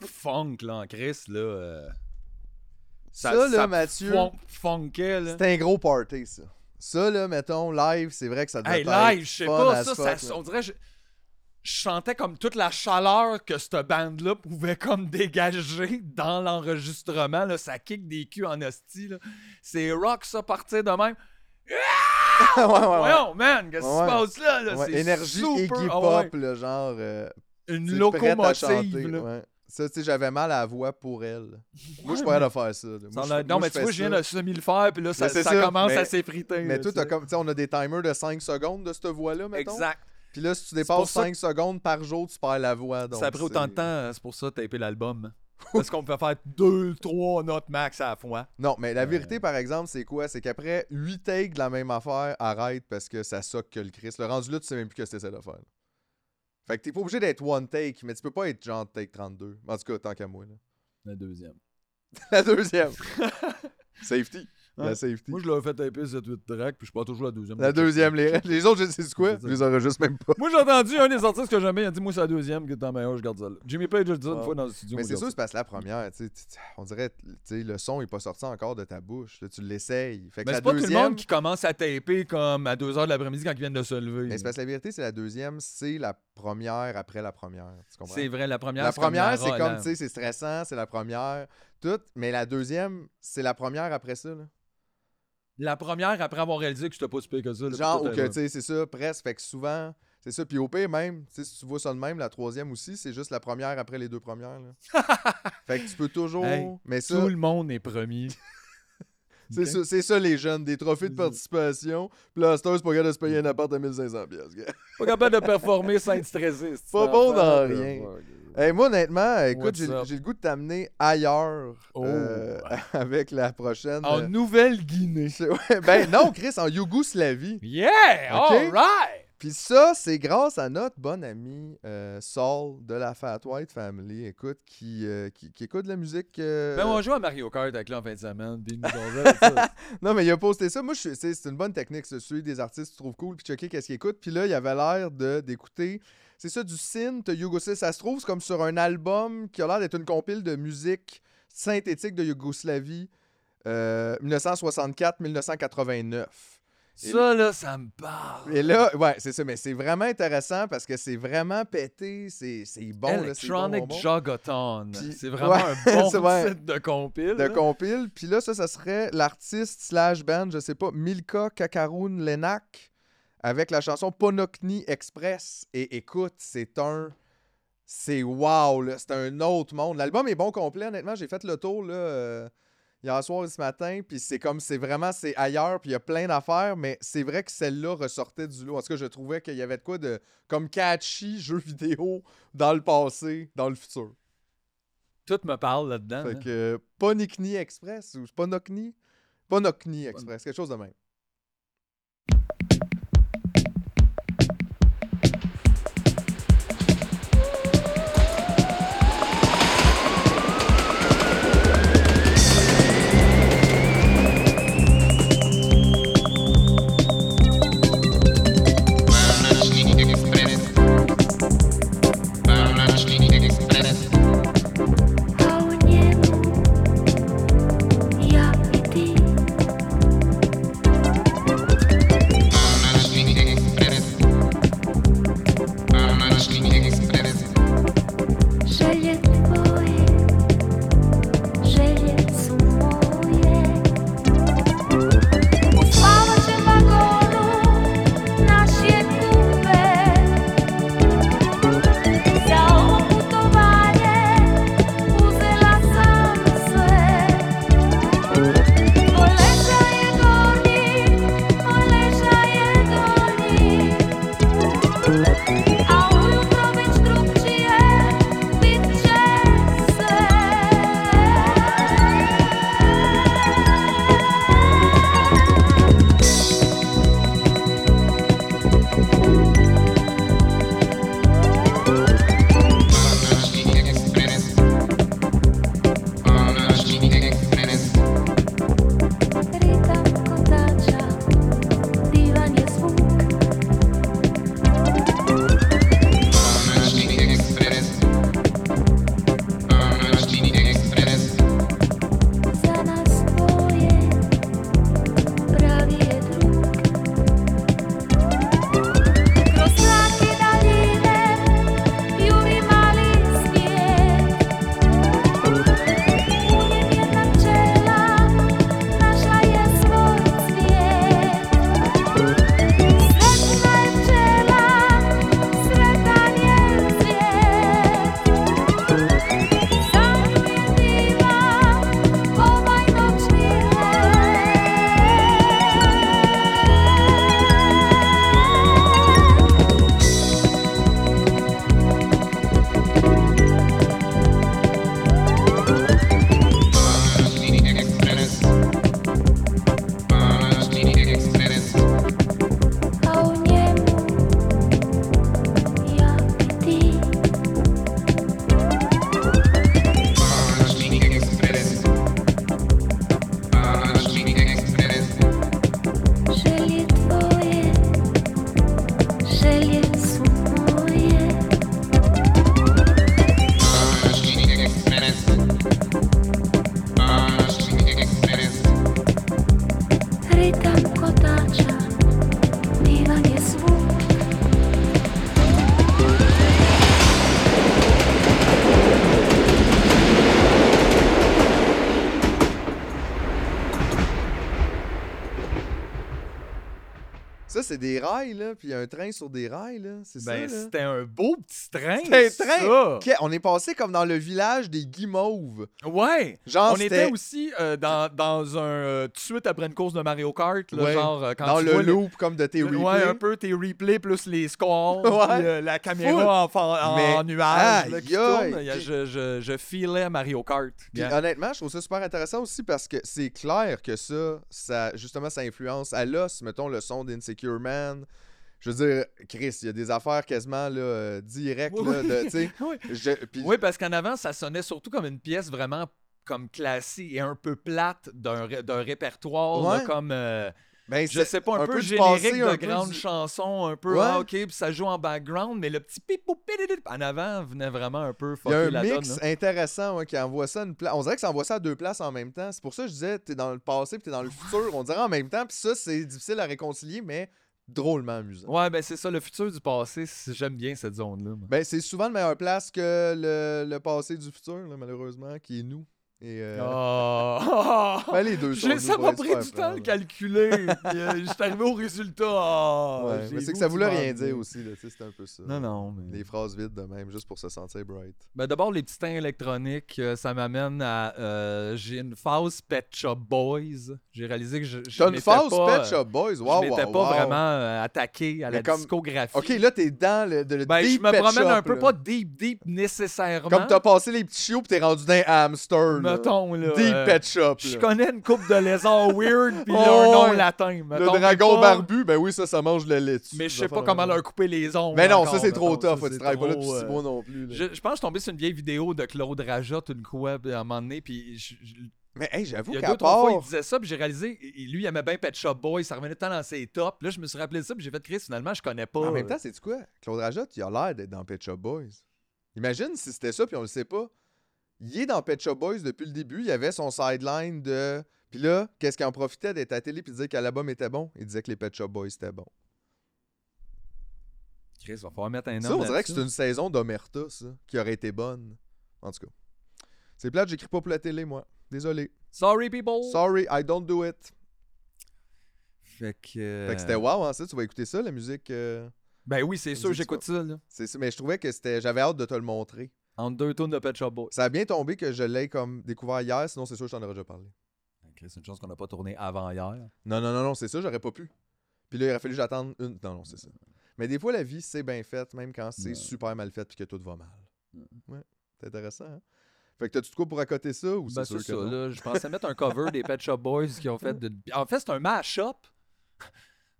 C'était funk, là, en Chris, là. euh, Ça, là, Mathieu, fon- funkait, là. C'était un gros party, ça. Ça, là, mettons, live, c'est vrai que ça devait Hey, être live, je sais pas, as ça, fuck, ça- là. on dirait, je, je sentais comme toute la chaleur que cette bande-là pouvait comme dégager dans l'enregistrement, là, ça kick des culs en hostie, là. C'est rock, ça, partir de même. (laughs) ouais, ouais, ouais. Voyons, man, qu'est-ce qui Ouais. se passe là? là? Ouais, C'est énergie super- Iggy ah Pop, ouais, là, genre. euh, Une chanter, locomotive, là. Ça, tu sais, j'avais mal à la voix pour elle. (laughs) Moi, je pourrais de faire ça. Ça Moi, en je- a- moi, non, mais tu vois, je viens ça. de semi le faire, puis là, ça, ça ça, commence mais- à s'effriter. Mais toi, tu comme, tu sais, on a des timers de 5 secondes de cette voix-là, mettons. Exact. Puis là, si tu dépasses ça 5 secondes par jour, tu perds la voix. Donc ça a pris autant de temps, euh, c'est pour ça taper l'album. Parce qu'on pouvait faire deux, trois notes max à la fois. Non, mais la Euh. vérité, par exemple, c'est quoi? C'est qu'après 8 takes de la même affaire, arrête parce que ça soque que le Chris. Le rendu là, tu sais même plus que c'est ça de faire. Fait que t'es pas obligé d'être one take, mais tu peux pas être genre take 32. En tout cas, tant qu'à moi. Là. Le deuxième. La deuxième. (laughs) (laughs) Safety. La safety. Moi, je l'avais fait taper 7-8 tracks, puis je suis pas toujours la deuxième. La deuxième, les, (laughs) les autres, je sais quoi? Je les enregistre même pas. Moi, j'ai entendu un des artistes que j'aimais, il a dit Moi, c'est la deuxième qui est en meilleur, je garde ça là. Jimmy Page a dit une fois dans le studio. Mais c'est je sûr, c'est parce que la première, on dirait, le son est pas sorti encore de ta bouche. Là, tu l'essayes. Mais c'est pas tout le monde qui commence à taper comme à 2h de l'après-midi quand ils viennent de se lever. Mais c'est parce que la vérité, c'est la deuxième, c'est la première après la première. Tu comprends? C'est vrai, la première, La première, c'est comme, tu sais, c'est stressant, c'est la première, tout. Mais la deuxième, c'est la première après ça. La première après avoir réalisé que je pas si pire que ça. là, Genre, ou que, tu sais, c'est ça, presque. Fait que souvent, c'est ça. Puis au pire, même, tu sais, si tu vois ça de même, la troisième aussi, c'est juste la première après les deux premières. Là. (laughs) fait que tu peux toujours. Hey, mais ça, Tout le monde est premier. (laughs) c'est Ok. ça, c'est ça, les jeunes, des trophées de participation. Puis là, c'est pas capable de se payer un appart à 1500 pièces. gars. Pas capable de performer sans être stressé. Pas bon dans rien. Hey, moi, honnêtement, écoute, j'ai le goût de t'amener ailleurs Oh. euh, (laughs) avec la prochaine. En euh, Nouvelle-Guinée. (laughs) ben non, Chris, en Yougoslavie. Yeah! Ok? Alright! Puis ça, c'est grâce à notre bon ami euh, Saul de la Fat White Family, écoute, qui, euh, qui, qui écoute de la musique. euh, Ben, on joue à Mario Kart avec lui en fin de semaine. Puis. (laughs) Non, mais il a posté ça. Moi, c'est une bonne technique, ça, suivre des artistes tu trouves cool, puis checker qu'est-ce qu'ils écoutent. Puis là, il avait l'air d'écouter. C'est ça, du synth yougoslave. Ça se trouve c'est comme sur un album qui a l'air d'être une compile de musique synthétique de Yougoslavie euh, 1964-1989. ça, là, ça me parle. Et là, ouais, c'est ça, mais c'est vraiment intéressant parce que c'est vraiment pété, c'est bon. Electronic bon. Jogoton. C'est vraiment ouais, un (laughs) bon vrai. titre de compile. de là. compile. Puis là, ça, ça serait l'artiste slash band, je sais pas, Milka Kakaroun Lenak avec la chanson Ponokni Express. Et écoute, c'est un. C'est wow, là. C'est un autre monde. L'album est bon complet, honnêtement. J'ai fait le tour, là. euh, Hier soir et ce matin, puis c'est comme, c'est vraiment, c'est ailleurs, puis il y a plein d'affaires, mais c'est vrai que celle-là ressortait du lot. En tout cas, je trouvais qu'il y avait de quoi de, comme catchy (laughs) jeu vidéo dans le passé, dans le futur. Tout me parle là-dedans. Fait hein. que Ponokni Express ou Ponokni? Ponokni Express, quelque chose de même. Rails, là, puis un train sur des rails, là. C'est Ben, ça, là. c'était un beau petit train. C'était un train. ça. On est passé comme dans le village des guimauves. Ouais. Genre, on était aussi euh, dans, dans un. euh, tout de suite après une course de Mario Kart, là, Ouais. genre euh, quand dans tu le vois loop comme de tes Ouais, replays. un peu tes replays plus les scores, (laughs) Ouais. puis, euh, la caméra en, en, Mais, en nuage là, qui aïe, tourne. Il y a- puis- Je, je, je filais Mario Kart. Puis Yeah. honnêtement, je trouve ça super intéressant aussi parce que c'est clair que ça, ça, justement, ça influence à l'os, mettons, le son d'Insecure Man. Je veux dire, Chris, il y a des affaires quasiment là, euh, directes, Oui, là, de, tu sais. (laughs) Oui. je- puis- Oui, parce qu'en avant, ça sonnait surtout comme une pièce vraiment comme classique et un peu plate d'un ré- d'un répertoire, là, comme, euh, ben, je sais pas, un, peu, générique passé, de un peu grandes du- chansons, un peu, Ouais. ah, ok, puis ça joue en background, mais le petit pipou en avant venait vraiment un peu Il y a un la mix donne. intéressant ouais, qui envoie ça à une place. On dirait que ça envoie ça à deux places en même temps. C'est pour ça que je disais, t'es dans le passé puis t'es dans le futur. On dirait en même temps. Puis ça, c'est difficile à réconcilier, mais drôlement amusant. Ouais, ben c'est ça, le futur du passé, j'aime bien cette zone-là. Ben, c'est souvent de meilleure place que le, le passé du futur, là, malheureusement, qui est nous. Et, euh, Ah! (laughs) ben, les deux nous ça m'a pris du temps là. calculer. puis, euh, J'étais arrivé au résultat. Ah, Ouais, mais c'est que ça de voulait rien dire aussi, c'est un peu ça. Non, non. Mais... Les phrases vides de même, juste pour se sentir bright. Ben, D'abord, les petits temps électroniques, euh, ça m'amène à. euh, J'ai une phase Pet Shop Boys. J'ai réalisé que je. je T'as une phase pas, Pet Shop Boys, Je wow, m'étais wow, pas wow. vraiment euh, attaqué à Mais la comme- discographie. Ok, là, t'es dans le, de- le ben, je me Pet promène Shop, un peu, là. pas deep, deep nécessairement. Comme t'as passé les petits chiots pis t'es rendu dans un hamster. Mettons, là. Deep euh, Pet Shop, Je connais une coupe de lézards (laughs) weird puis Oh, leur nom ouais. latin. Le mettons, dragon pas- barbu, ben oui, ça, ça mange le lait dessus. Mais je sais pas comment leur couper les ongles. Mais non, encore, ça, c'est trop tough. Tu travailles pas là depuis six mois non plus. Je, je pense que je suis tombé sur une vieille vidéo de Claude Rajotte une fois à un moment donné, puis je- je- Mais hey, j'avoue qu'à trois fois il part... disait ça, puis j'ai réalisé, lui il aimait bien Pet Shop Boy, ça revenait tant dans ses tops. Là je me suis rappelé de ça, puis j'ai fait Chris finalement je connais pas. En même temps, c'est quoi? Claude Rajotte, il a l'air d'être dans Pet Shop Boys. Imagine si c'était ça, puis on le sait pas. Il est dans Pet Shop Boys depuis le début. Il avait son sideline de... Puis là, qu'est-ce qu'il en profitait d'être à la télé puis de dire que l'album était bon? Il disait que les Pet Shop Boys étaient bons. Chris, va falloir mettre un nom. Ça, on dirait que c'est une saison d'Omerta, ça, qui aurait été bonne. En tout cas. C'est plate, j'écris pas pour la télé, moi. Désolé. Sorry people. Sorry, I don't do it. Fait que. Fait que c'était wow, hein, ça. Tu vas écouter ça, la musique. euh, Ben oui, c'est sûr, j'écoute ça là. c'est ça. Mais je trouvais que c'était. J'avais hâte de te le montrer. Entre deux tonnes de Pet Shop Boy. Ça a bien tombé que je l'ai comme découvert hier, sinon c'est sûr que je t'en aurais déjà parlé. C'est une chance qu'on n'a pas tourné avant hier. Non, non, non, non, c'est ça, j'aurais pas pu. Puis là, il aurait fallu que j'attende une. Non, non, c'est ça. Mais des fois, la vie, c'est bien fait, même quand c'est Ouais. super mal fait puis que tout va mal. Ouais, c'est intéressant, hein? Fait que t'as-tu de quoi pour accoter ça ou Ben, c'est sûr c'est que ça, non? là. Je pensais mettre un cover des Pet Shop Boys qui ont fait. De... (laughs) En fait, c'est un mash-up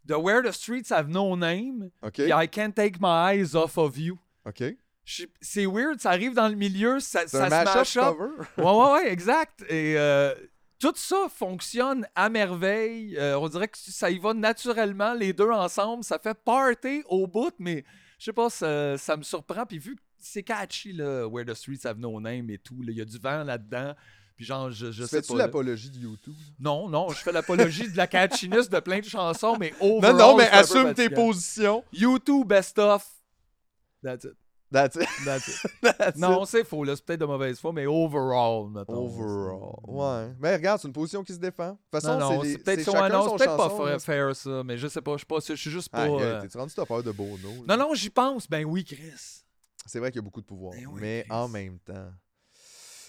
de Where the Streets Have No Name OK, et I Can't Take My Eyes Off of You. OK. C'est weird, ça arrive dans le milieu, ça, ça se cover? Ouais, ouais, ouais, exact. Et euh, tout ça fonctionne à merveille. Euh, on dirait que ça y va naturellement, les deux ensemble. Ça fait party au bout, mais je sais pas, ça, ça me surprend. Puis vu que c'est catchy, là, Where the Streets Have No Name et tout, il y a du vent là-dedans. Puis genre, je, je sais Fais-tu pas. là. l'apologie de YouTube? Non, non, je fais l'apologie de la catchiness de plein de chansons, mais (laughs) Non, overall, non, mais un peu assume tes positions. YouTube best of. That's it. That's it. That's it. (laughs) That's non, c'est faux, là. C'est peut-être de mauvaise foi, mais overall, mettons. Overall. Ouais. Mais regarde, c'est une position qui se défend. De toute Non, façon, non, les- c'est peut-être son- non, c'est peut-être pas chanson, fair, là. fair, ça, mais je sais pas, je suis pas, je suis juste pas. Aïe, aïe, euh, T'es-tu rendu ta peur de Bono? Non, là? non, j'y pense. Ben oui, Chris. C'est vrai qu'il y a beaucoup de pouvoir. Ben oui, mais Chris. en même temps.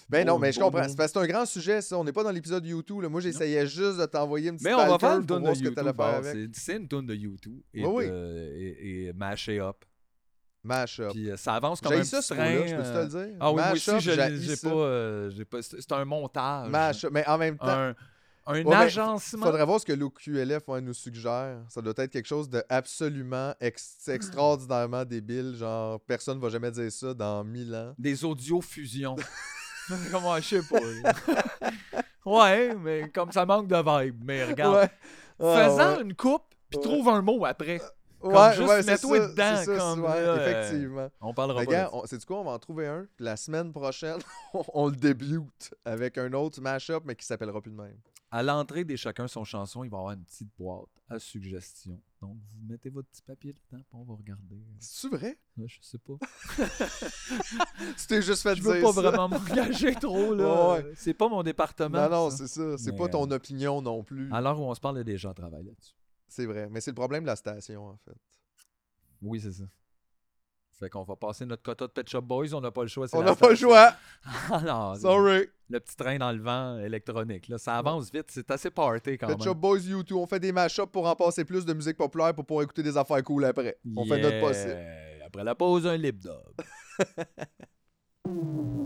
Ben non, mais je comprends. C'est un grand sujet, ça. On n'est pas dans l'épisode YouTube. Moi, j'essayais juste de t'envoyer une petite Mais on va faire une de YouTube. faire c'est- une tune de YouTube. Et, Oui, oui. de- et, et masher up. Mash-up. Puis euh, ça avance comme J'ai un ça, ce train. je peux te euh, le dire? Ah oui, moi aussi, j'ai pas, euh, pas. C'est un montage. Mash-up. Mais en même temps, Un, un Ouais, agencement. faudrait voir ce que l'OQLF ouais, nous suggère. Ça doit être quelque chose de absolument ex- extraordinairement débile. Genre, personne va jamais dire ça dans mille ans. Des audio-fusions. (laughs) (laughs) Comment, je sais pas. ouais, mais comme ça manque de vibe. Mais regarde. Ouais. Ah, Faisant une coupe, puis trouve un mot après. Ouais, juste ouais, c'est mets-toi dedans, c'est ça, comme, ouais, là, euh, effectivement. On parlera pas ça. c'est du quoi, on va en trouver un. Puis la semaine prochaine, (laughs) on le débute avec un autre mash-up, mais qui s'appellera plus de même. À l'entrée des chacun son chanson, il va y avoir une petite boîte à suggestions. Donc, vous mettez votre petit papier dedans, puis on va regarder. C'est-tu vrai? Ouais, je sais pas. (laughs) Tu t'es juste fait Je dire veux pas ça. vraiment m'engager trop, là. (laughs) Ouais, ouais. C'est pas mon département. Non, non, c'est ça. C'est pas ton euh, opinion non plus. À l'heure où on se parle, il y a des gens qui travaillent là-dessus. C'est vrai, mais c'est le problème de la station, en fait. Oui, c'est ça. Fait qu'on va passer notre quota de Pet Shop Boys, on n'a pas le choix. On n'a pas le choix! (laughs) ah non, Sorry! Le petit train dans le vent électronique, là, ça avance vite, c'est assez party quand même. Pet Shop Boys, YouTube, on fait des mashups pour en passer plus de musique populaire pour pouvoir écouter des affaires cool après. On fait notre possible. Après la pause, un lip dub. (laughs)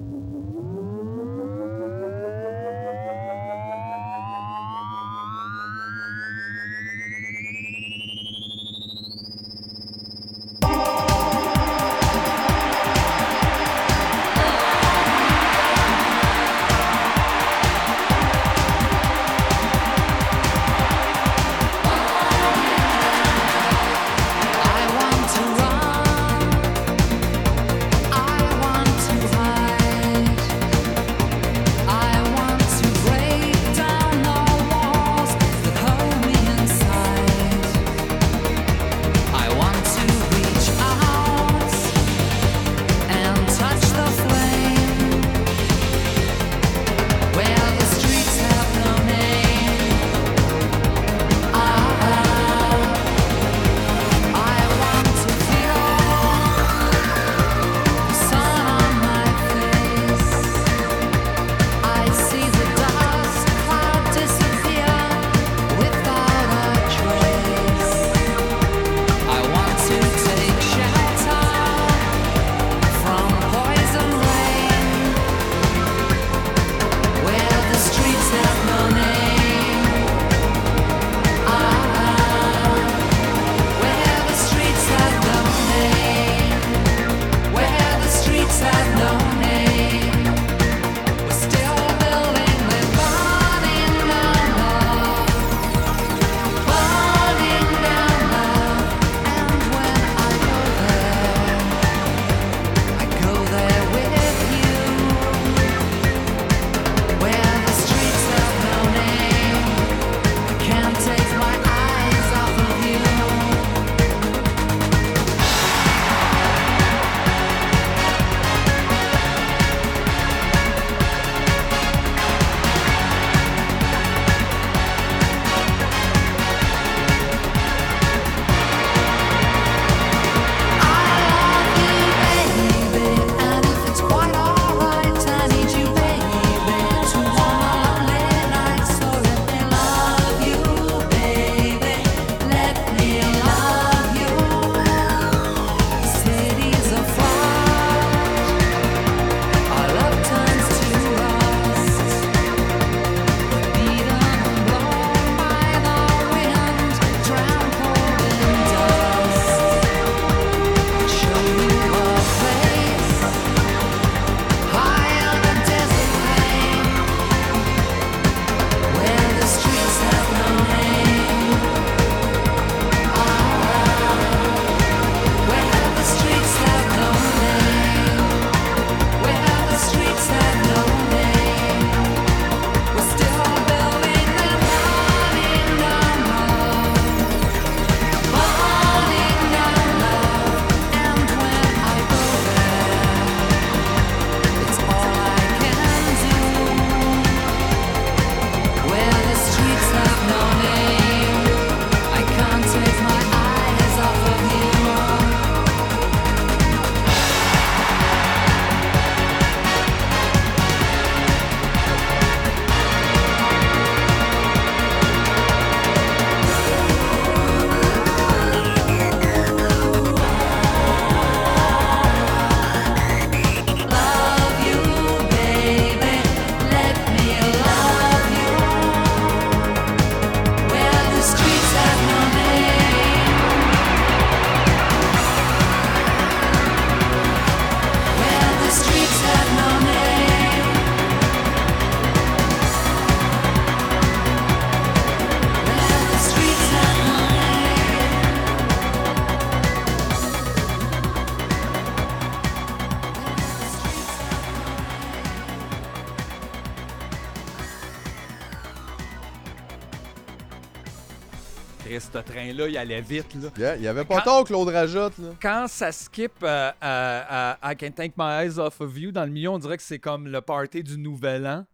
là, il allait vite. Là. Il n'y avait pas quand, tant que l'autre rajoute. Là. Quand ça skip à, à, I Can Take My Eyes Off of You, dans le milieu, on dirait que c'est comme le party du Nouvel An.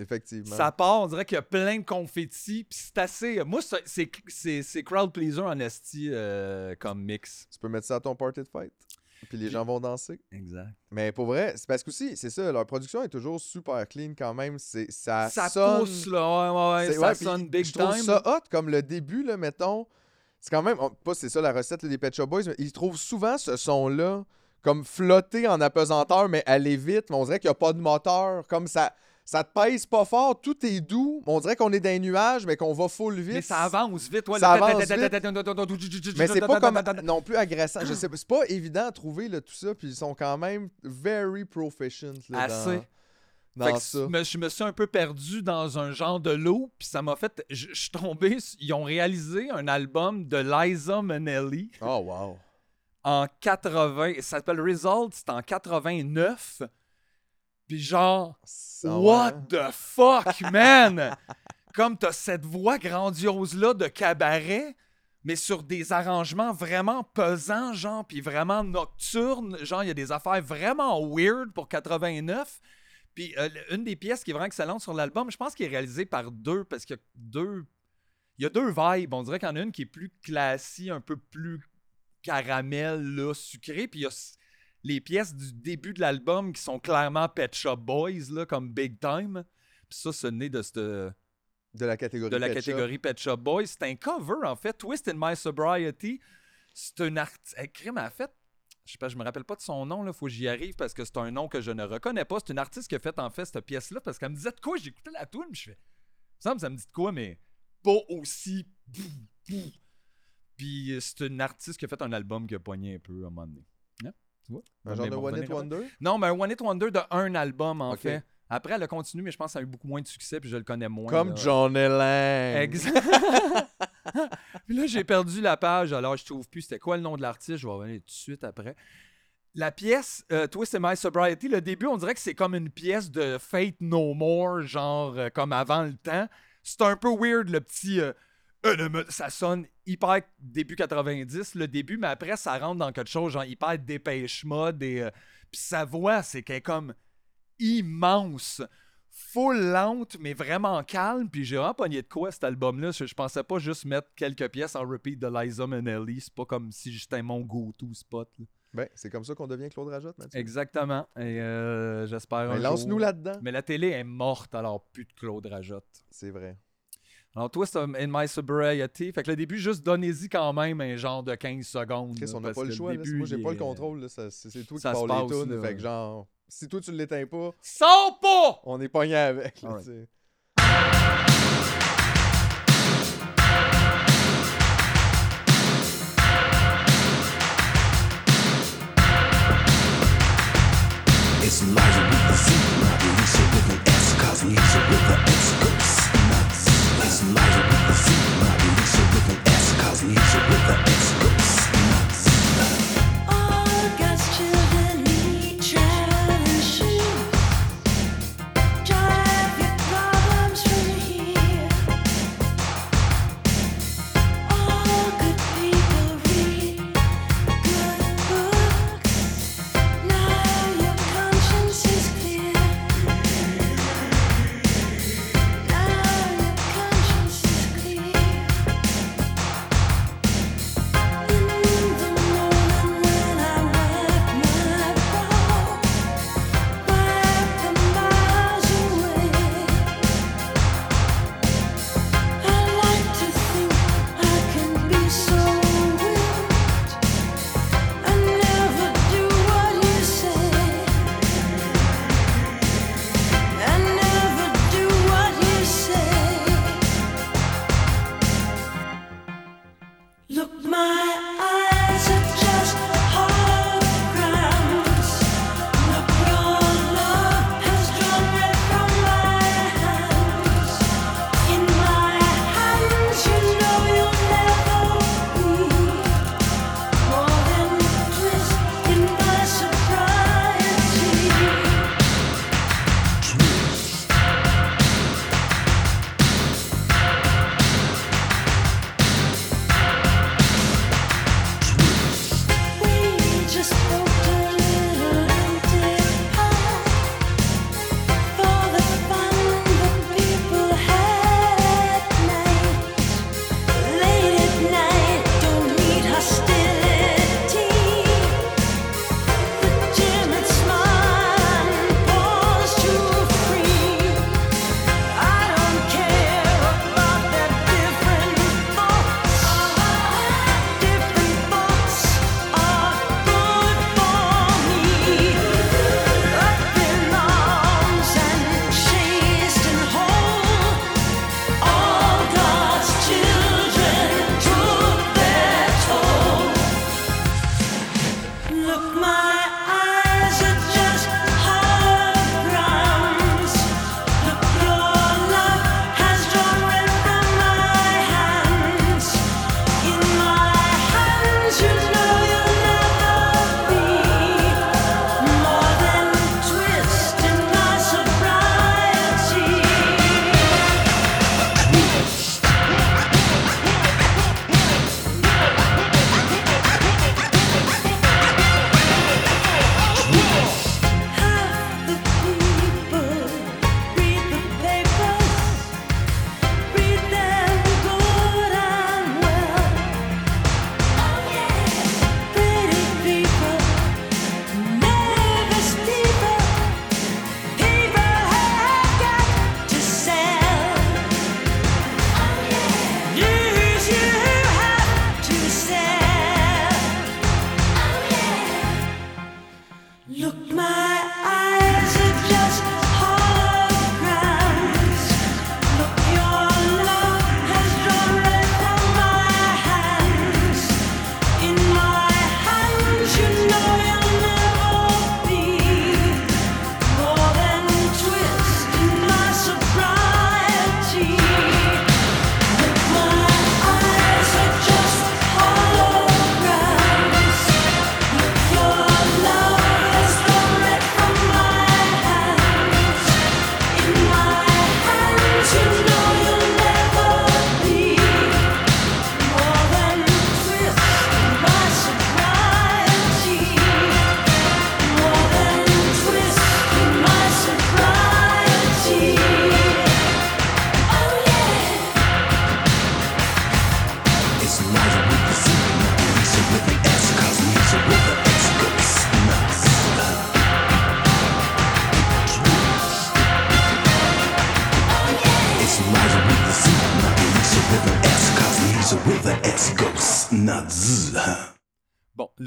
Effectivement. Ça part, on dirait qu'il y a plein de confettis, puis c'est assez... Moi, c'est crowd pleaser en esti comme mix. Tu peux mettre ça à ton party de fête, puis les gens vont danser. Exact. Mais pour vrai, c'est parce que aussi, c'est ça, leur production est toujours super clean quand même. Ça, ça pousse, là, ouais, ouais, ouais ça sonne big time. Ça hot, comme le début, mettons c'est quand même, on- pas c'est ça la recette là, des Pet Shop Boys, mais ils trouvent souvent ce son-là comme flotter en apesanteur, mais aller vite. Mais on dirait qu'il n'y a pas de moteur. Comme ça, ça te pèse pas fort, tout est doux. On dirait qu'on est dans les nuages, mais qu'on va full vite. Mais ça avance vite, ouais. Ça le- avance Mais c'est pas comme (laughs) non plus agressant. Je sais pas, c'est pas évident à trouver là, tout ça, puis ils sont quand même very proficient là, Assez. Fait dans que ça. me- je me suis un peu perdu dans un genre de lot, puis ça m'a fait. Je je suis tombé. Ils ont réalisé un album de Liza Minnelli Oh wow. en 80. Ça s'appelle Result, c'est en 89. Puis genre, Ça, what the fuck, man? (laughs) Comme t'as cette voix grandiose-là de cabaret, mais sur des arrangements vraiment pesants, genre, puis vraiment nocturnes. Genre, il y a des affaires vraiment weird pour 89. Puis euh, une des pièces qui est vraiment excellente sur l'album, je pense qu'il est réalisé par deux, parce qu'il y a deux. Il y a deux vibes. On dirait qu'il y en a une qui est plus classique, un peu plus caramel, là, sucré. Puis il y a les pièces du début de l'album qui sont clairement Pet Shop Boys, là, comme Big Time. Puis ça, c'est né de, cette- de De la catégorie. la Pet Shop. catégorie Pet Shop Boys. C'est un cover, en fait. Twist in My Sobriety. C'est un artiste. crime, en fait. Je sais pas, je me rappelle pas de son nom, là. Faut que j'y arrive parce que c'est un nom que je ne reconnais pas. C'est une artiste qui a fait, en fait, cette pièce-là parce qu'elle me disait de quoi. J'écoutais la tune, je fais. Ça me, ça me dit de quoi, mais pas aussi. Puis c'est une artiste qui a fait un album qui a pogné un peu à un moment donné. Hein? Tu vois? Un genre de One après. Wonder? Non, mais un One Hit Wonder de un album, en fait. Après, elle a continué, mais je pense que ça a eu beaucoup moins de succès, puis je le connais moins. Comme là. John Lang. Exact. (laughs) Puis là, j'ai perdu la page, alors je trouve plus c'était quoi le nom de l'artiste. Je vais revenir tout de suite après. La pièce euh, Twist in My Sobriety, le début, on dirait que c'est comme une pièce de Fate No More, genre euh, comme avant le temps. C'est un peu weird, le petit. euh, ça sonne hyper début 90, le début, mais après, ça rentre dans quelque chose, genre hyper dépêche mode. Et, puis sa voix, c'est qu'elle est comme immense full lente, mais vraiment calme. Puis j'ai vraiment pogné de quoi cet album-là. Je, je pensais pas juste mettre quelques pièces en repeat de Liza Minnelli. C'est pas comme si j'étais mon go-to spot. là. Ben, c'est comme ça qu'on devient Claude Rajotte, Mathieu. Exactement. Et euh, j'espère. Ben, Lance-nous là-dedans. Mais la télé est morte, alors plus de Claude Rajotte. C'est vrai. Alors, Twist in My Sobriety. Fait que le début, juste donnez-y quand même un genre de 15 secondes. Qu'est-ce là, qu'on n'a pas le choix. là. début, Moi, j'ai pas le est- contrôle. là. Ça- C'est c'est toi qui parles les tunes. là. Fait que genre, si toi tu l'éteins pas, Sors pas! on est pogné avec. là, tu sais. It's with the Z, not Alicia with an S, cause Alicia with the X goes nuts. It's Elijah with the Z, not Alicia with an S, cause Alicia with the X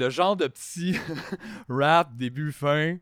le genre de petit (laughs) rap début-fin,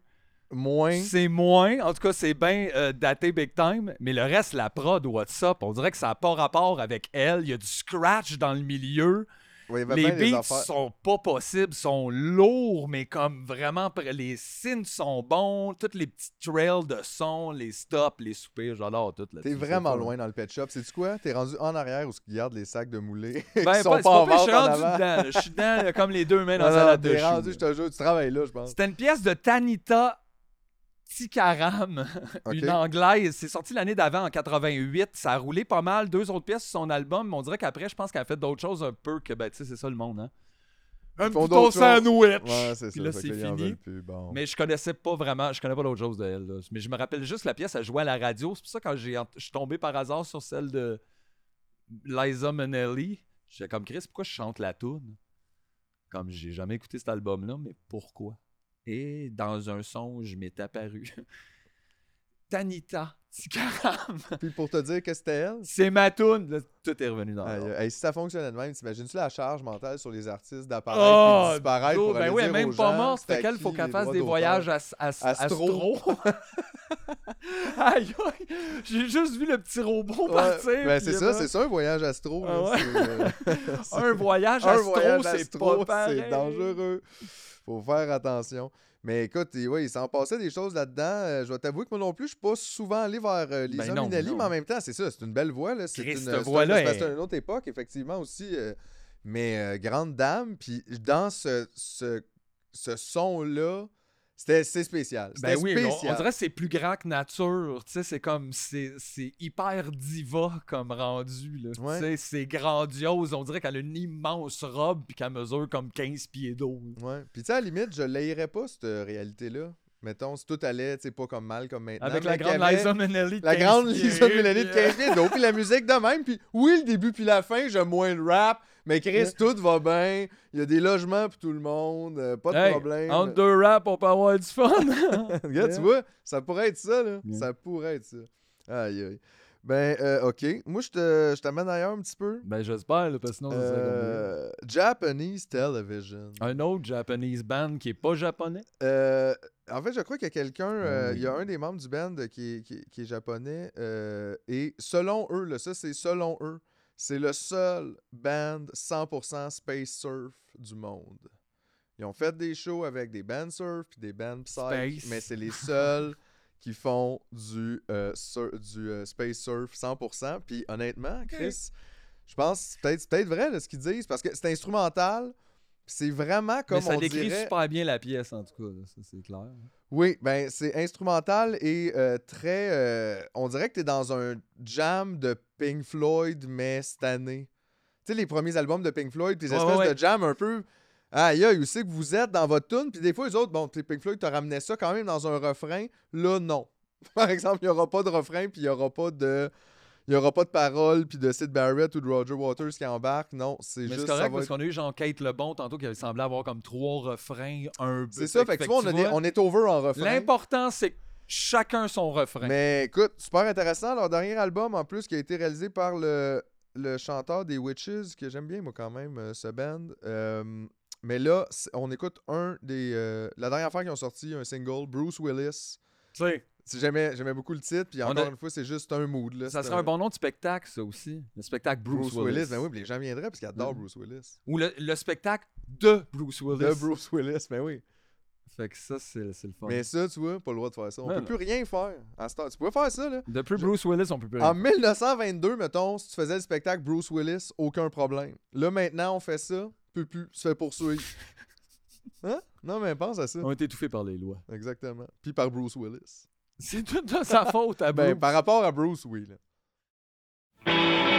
Moins. c'est moins. En tout cas, c'est bien euh, daté big time. Mais le reste, la prod, what's up, on dirait que ça n'a pas rapport avec elle. Il y a du scratch dans le milieu. Les beats sont pas possibles, sont lourds, mais comme vraiment, les synths sont bons, tous les petits trails de son, les stops, les soupirs, j'adore tout. T'es c'est vraiment loin dans le pet shop. Sais-tu quoi? T'es rendu en arrière où ils gardent les sacs de moulés. (laughs) qui Ben, sont pas, c'est pas en je suis dedans. Je suis dedans comme les deux mains dans la salade de rendu, je te jure, tu travailles là, je pense. C'était une pièce de Tanita Tikaram, (laughs) Ok. une anglaise. C'est sorti l'année d'avant, en 88. Ça a roulé pas mal. Deux autres pièces sur son album, mais on dirait qu'après, je pense qu'elle a fait d'autres choses un peu que, ben, tu sais, c'est ça le monde, hein. Un petit sandwich. Ouais, c'est Puis ça. là, c'est fini. veulent plus, bon. Mais je connaissais pas vraiment, je connais pas d'autres choses de elle. là. Mais je me rappelle juste la pièce, elle jouait à la radio. C'est pour ça quand j'ai je suis tombé par hasard sur celle de Liza Minnelli, j'étais comme Chris, pourquoi je chante la tune Comme j'ai jamais écouté cet album-là, mais pourquoi? Et dans un son, je m'est apparu (laughs) Tanita Tikaram. Puis pour te dire que c'était elle, C'est ma tune. Là, tout est revenu dans l'ordre. aïe, si ça fonctionnait de même, t'imagines-tu la charge mentale sur les artistes d'apparaître Oh, et de disparaître pour ben aller oui, dire même aux pas gens, morte. Fait qu'elle, faut qu'elle fasse des voyages à, à, Astro. astro. (laughs) aïe, aïe. J'ai juste vu le petit robot Ouais, partir. ben c'est ça, c'est ça un voyage astro. Ah là, ouais? c'est, euh, (laughs) Un voyage astro, c'est pas pareil. c'est dangereux. Faut faire attention. Mais écoute, ouais, il s'en passait des choses là-dedans. Euh, je vais t'avouer que moi non plus, je suis pas souvent allé vers euh, Lisa Ben non, mais en même temps, c'est ça, c'est une belle voix. Là. C'est une, c'est un- voix-là c'est une autre époque, effectivement, aussi. euh, mais grande dame, puis dans ce, ce, ce son-là, c'était c'est spécial. Ben oui, on- spécial. on, dirait que c'est plus grand que nature. Tu sais, c'est comme. C'est c'est hyper diva comme rendu. là. Ouais. c'est grandiose. On dirait qu'elle a une immense robe puis qu'elle mesure comme 15 pieds d'eau. Ouais. Puis tu sais, à la limite, je l'aillerais pas, cette euh, réalité-là. Mettons, si tout allait, tu sais, pas comme mal comme maintenant. Avec la grande avait Liza Minnelli. de La 15 grande Lisa Minnelli de puis, euh, 15 pieds d'eau, puis la musique de même. Puis oui, le début puis la fin, j'aime moins le rap. Mais Chris, tout va bien. Il y a des logements pour tout le monde. euh, pas de Hey, problème. Entre deux rap, on peut avoir du fun. (laughs) Regarde, tu vois, ça pourrait être ça, là. Yeah. Ça pourrait être ça. Aïe, aïe. Ben, euh, OK. Moi, je t'amène ailleurs un petit peu. ben, j'espère, parce que sinon, Euh, Japanese Television. Un autre Japanese band qui est pas japonais? Euh, en fait, je crois qu'il y a quelqu'un, euh, oui. il y a un des membres du band qui est, qui est- qui est japonais, euh, et selon eux, là, ça c'est selon eux, c'est le seul band 100% space surf du monde. Ils ont fait des shows avec des bands surf puis des bands psych, Space. mais c'est les seuls qui font du, euh, sur- du euh, space surf 100%. Puis honnêtement, Chris, je pense que c'est peut-être peut-être vrai là, ce qu'ils disent, parce que c'est instrumental, c'est vraiment comme Mais ça on décrit dirait... super bien la pièce, en tout cas. là, Ça, c'est clair. Oui, ben c'est instrumental et euh, très. euh, on dirait que t'es dans un jam de Pink Floyd, mais cette année. Tu sais, les premiers albums de Pink Floyd, Ouais, espèces ouais. de jam un peu. Aïe, aïe, où c'est que vous êtes dans votre tune? Puis des fois, les autres, bon, Pink Floyd te ramenait ça quand même dans un refrain. Là, non. (laughs) Par exemple, il n'y aura pas de refrain, puis il n'y aura pas de. Il y aura pas de paroles, puis de Sid Barrett ou de Roger Waters qui embarque. Non, c'est juste. c'est ça correct va parce être- qu'on a eu genre Kate Lebon tantôt qui avait semblé avoir comme trois refrains, un C'est ça, fait que tu vois, on, a des- vois, on est over en refrain. L'important, c'est chacun son refrain. Mais écoute, super intéressant. Leur dernier album, en plus, qui a été réalisé par le, le chanteur des Witches, que j'aime bien, moi, quand même, euh, ce band. Euh, mais là, on écoute un des. euh, la dernière fois qu'ils ont sorti un single, Bruce Willis. Tu sais, J'aimais j'aimais beaucoup le titre, puis encore a- une fois, c'est juste un mood. Là, ça serait un bon nom de spectacle, ça aussi. Le spectacle Bruce, Bruce, Willis. Willis. Ben oui, puis les gens viendraient parce qu'ils adorent. Bruce Willis. Ou le, le spectacle de Bruce Willis. De Bruce Willis, ben oui. Fait que ça, c'est c'est le fun. Mais ça, tu vois, pas le droit de faire ça. On Ouais, peut plus rien faire. à cette heure. Tu pouvais faire ça, là. Depuis je- Bruce Willis, on peut plus En rien. 1922, mettons, si tu faisais le spectacle Bruce Willis, aucun problème. Là, maintenant, on fait ça, peut plus, se fait poursuivre. (laughs) Hein? Non, mais pense à ça. On est étouffé par les lois. Exactement. Puis par Bruce Willis. C'est tout de sa faute à Ben, par rapport à Bruce, oui. là.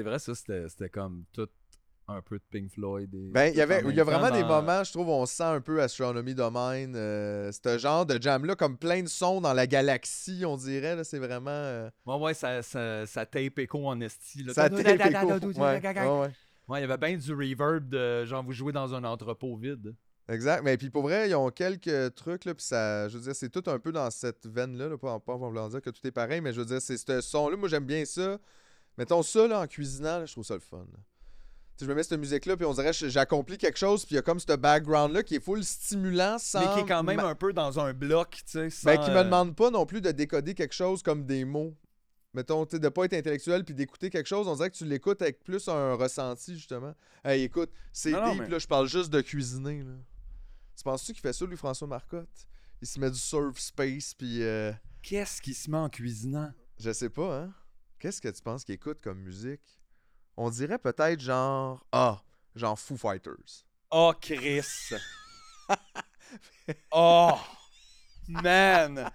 C'est vrai, ça, c'était c'était comme tout un peu de Pink Floyd. Et Ben, il y avait, il y a vraiment des moments, je trouve, où on sent un peu Astronomy Domain. Euh, ce genre de jam-là, comme plein de sons dans la galaxie, on dirait. là, C'est vraiment. euh, Ouais, ouais, ça, ça, ça tape écho en esti. là. ça tape écho. Ouais, Ouais, ouais, ouais. il y avait bien du reverb de genre vous jouez dans un entrepôt vide. Exact. Mais puis pour vrai, ils ont quelques trucs, là, puis ça, je veux dire, c'est tout un peu dans cette veine-là, là, pas, pas en voulant dire que tout est pareil, mais je veux dire, c'est ce son-là, moi j'aime bien ça. Mettons ça, là, en cuisinant, là, je trouve ça le fun. sais, je me mets cette musique-là, puis on dirait que j'accomplis quelque chose, puis il y a comme ce background-là qui est full stimulant, sans... Mais qui est quand même ma- un peu dans un bloc, tu sais. Ben, sans, qui me euh, demande pas non plus de décoder quelque chose comme des mots. Mettons, tu sais, de pas être intellectuel puis d'écouter quelque chose, on dirait que tu l'écoutes avec plus un ressenti, justement. Hey, écoute, c'est deep, mais- là, je parle juste de cuisiner, là. Tu penses-tu qu'il fait ça, lui, François Marcotte? Il se met du surf space, puis euh, Qu'est-ce qui se met en cuisinant? je sais pas, hein? Qu'est-ce que tu penses qu'il écoute comme musique? On dirait peut-être genre... Ah, genre Foo Fighters. Oh, Chris! oh! Man!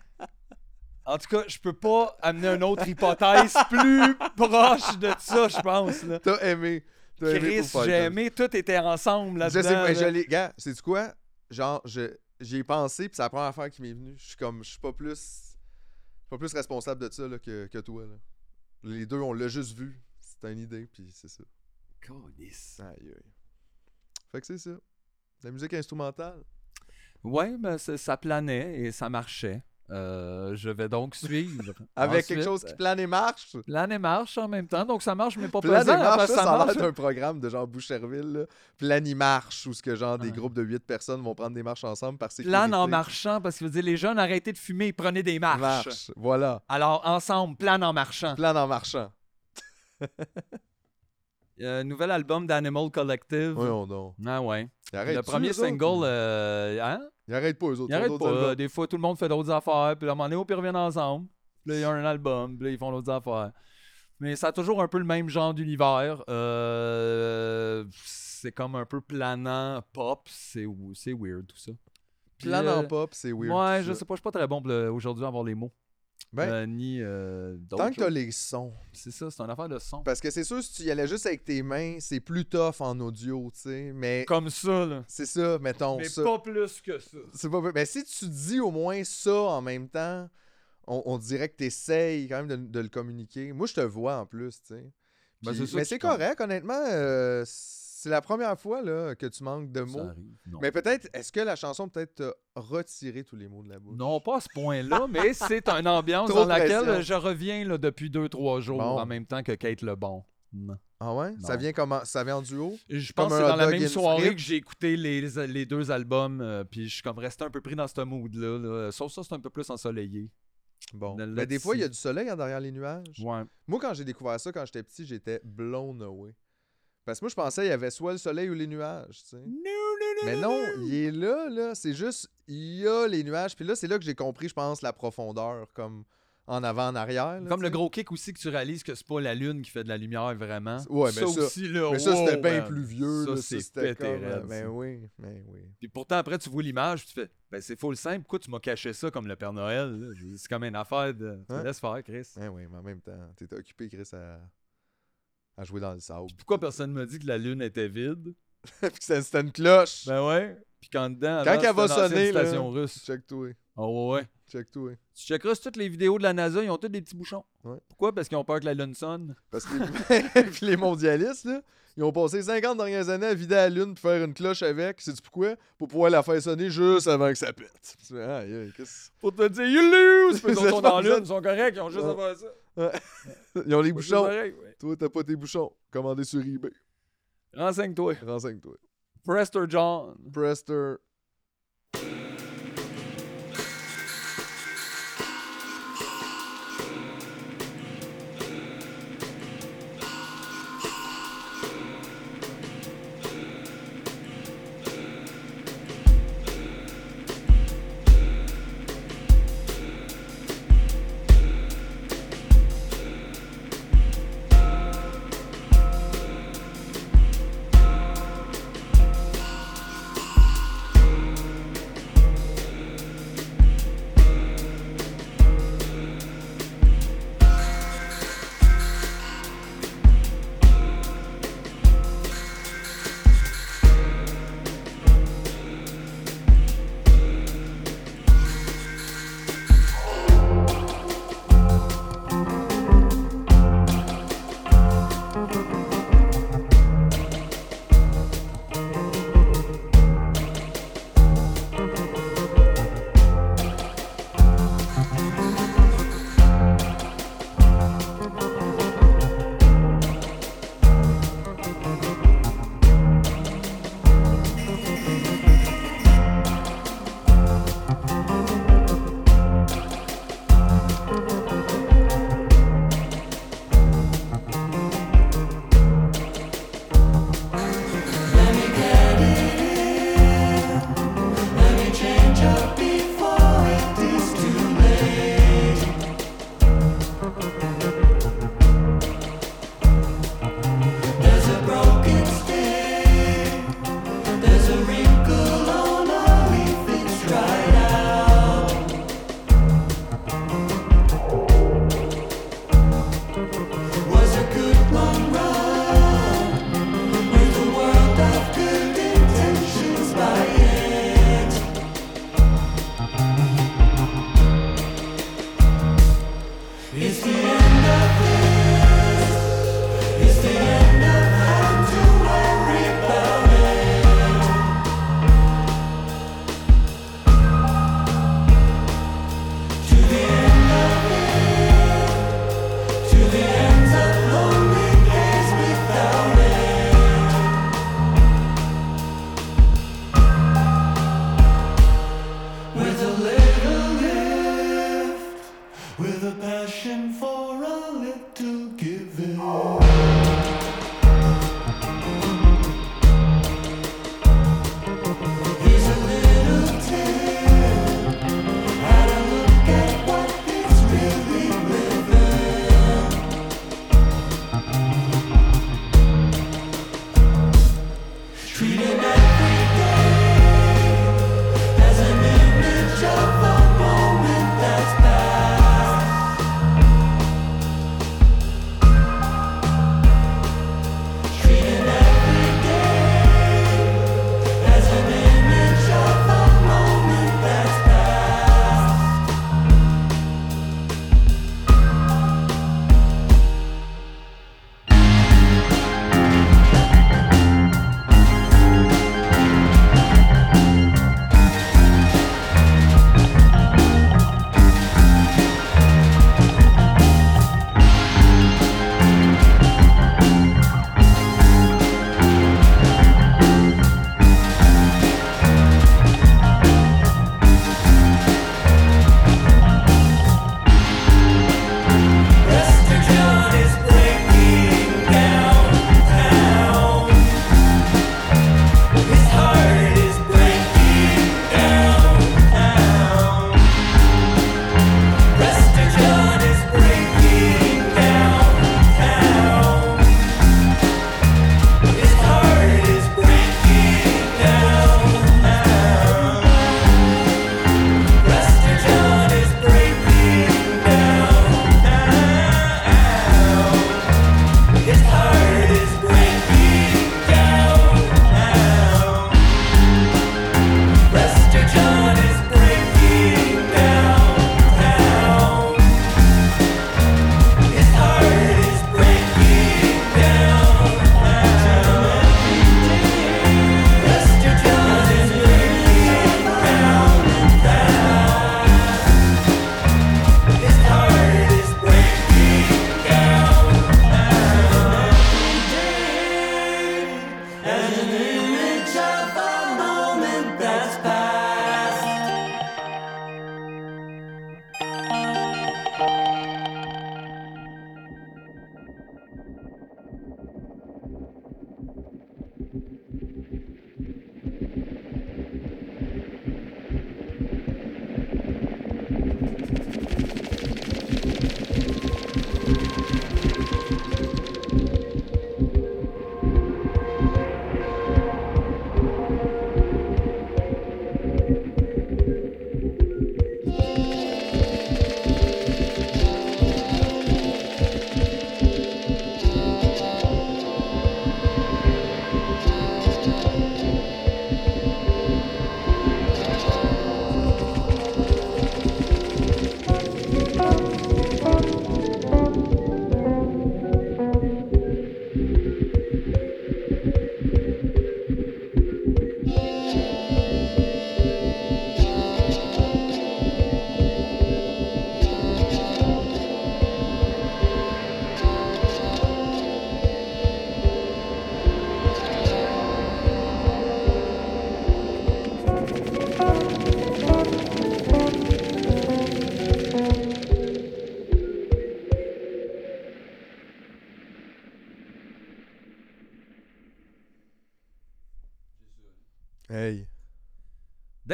En tout cas, je peux pas amener une autre hypothèse plus proche de ça, je pense. Là. T'as aimé. T'as aimé Chris, j'ai aimé, tout était ensemble Je là-dedans. sais pas, là. je l'ai. Gars, sais-tu quoi? Genre, je, j'y ai pensé, puis c'est la première affaire qui m'est venue. Je suis comme, je suis pas plus. Je suis pas plus responsable de ça là, que, que toi. Là. Les deux, on l'a juste vu. C'était une idée, puis c'est ça. Câlisse. Aïe, aïe. Fait que c'est ça. La musique instrumentale. Ouais, ben, ça planait et ça marchait. Euh, je vais donc suivre. (laughs) Avec Ensuite, quelque chose qui plane et marche? Plane et marche en même temps, donc ça marche, mais pas Plane et pesant. marche, parce ça, que ça a l'air marche. d'un programme de genre Boucherville. Là. Plane et marche, où ce que genre des groupes de 8 personnes vont prendre des marches ensemble par sécurité. Plane en marchant, parce que veut dire, les jeunes arrêtaient de fumer, ils prenaient des marches. Marche. Voilà. Alors, ensemble, plane en marchant. Plane en marchant. (laughs) Euh, nouvel album d'Animal Collective. Voyons donc. Ah ouais. Le premier single, euh, hein? Ils arrêtent pas, eux autres. Ils arrêtent pas. albums. Des fois, tout le monde fait d'autres affaires. Puis à un moment donné, ils reviennent ensemble. Puis là, il y a un album. Puis là, ils font d'autres affaires. Mais ça a toujours un peu le même genre d'univers. Euh, c'est comme un peu planant pop. C'est weird, tout ça. Puis, Plan euh, pop, c'est weird. Ouais, je sais pas. Je suis pas très bon aujourd'hui à avoir les mots. Ben, Euh, ni euh, tant que t'as les sons. C'est ça, c'est une affaire de son. Parce que c'est sûr, si tu y allais juste avec tes mains, c'est plus tough en audio, tu sais. Mais Comme ça, là. c'est ça, mettons. Mais ça. pas plus que ça. C'est pas... Mais si tu dis au moins ça en même temps, on, on dirait que t'essayes quand même de, de le communiquer. Moi, je te vois en plus, tu sais. Ben, mais c'est correct, honnêtement. euh, c'est la première fois là, que tu manques de Ça mots. arrive. Non. Mais peut-être, est-ce que la chanson peut-être t'a retiré tous les mots de la bouche? Non, pas à ce point-là, (laughs) mais c'est une ambiance dans laquelle pression. je reviens là, depuis deux, trois jours Bon. en même temps que Kate Lebon. Non. Ah ouais? Ça vient comment? Ça vient en duo? Je Comme pense que c'est dans la même and soirée que j'ai écouté les, les deux albums, euh, puis je suis comme resté un peu pris dans ce mood-là. là. Sauf ça, c'est un peu plus ensoleillé. Bon. Mais des fois, il y a du soleil en derrière les nuages. Ouais. Moi, quand j'ai découvert ça, quand j'étais petit, j'étais blown away. Parce que moi, je pensais qu'il y avait soit le soleil ou les nuages, tu sais. Mais non, il est là, là. C'est juste, il y a les nuages. Puis là, c'est là que j'ai compris, je pense, la profondeur, comme en avant, en arrière. là, Comme le sais. gros kick aussi que tu réalises que c'est pas la lune qui fait de la lumière vraiment. Ouais, mais ça- aussi, là, Mais ça, c'était bien plus vieux. Ça, là, c'est c'était comme, euh, Ben oui, ben oui. Puis pourtant, après, tu vois l'image, tu fais, ben c'est full simple, pourquoi tu m'as caché ça comme le Père Noël? là? C'est comme une affaire de. Tu Ouais. laisses faire, Chris. Ben oui, mais en même temps, t'étais occupé, Chris, à, à jouer dans le sable. Pourquoi personne m'a dit que la lune était vide? (laughs) Puis que c'était une cloche. Ben ouais. Puis quand dedans, Quand qu'elle va sonner, là. station russe. Check-toi. Oh ouais, ouais. Check-toi. Tu checkeras toutes les vidéos de la NASA, ils ont tous des petits bouchons. Ouais. Pourquoi? Parce qu'ils ont peur que la lune sonne. Parce que (laughs) puis les mondialistes, là, ils ont passé 50 dernières années à vider la Lune pour faire une cloche avec. Sais-tu pourquoi? Pour pouvoir la faire sonner juste avant que ça pète. Aïe, qu'est-ce- Pour te dire, you lose! Puis (laughs) ils sont dans la lune, ils sont corrects, ils ont juste à faire ça. Ils ont les bouchons. pareil, ouais. Toi, t'as pas tes bouchons. Commandez sur eBay. Renseigne-toi. Renseigne-toi. Prester John. Prester.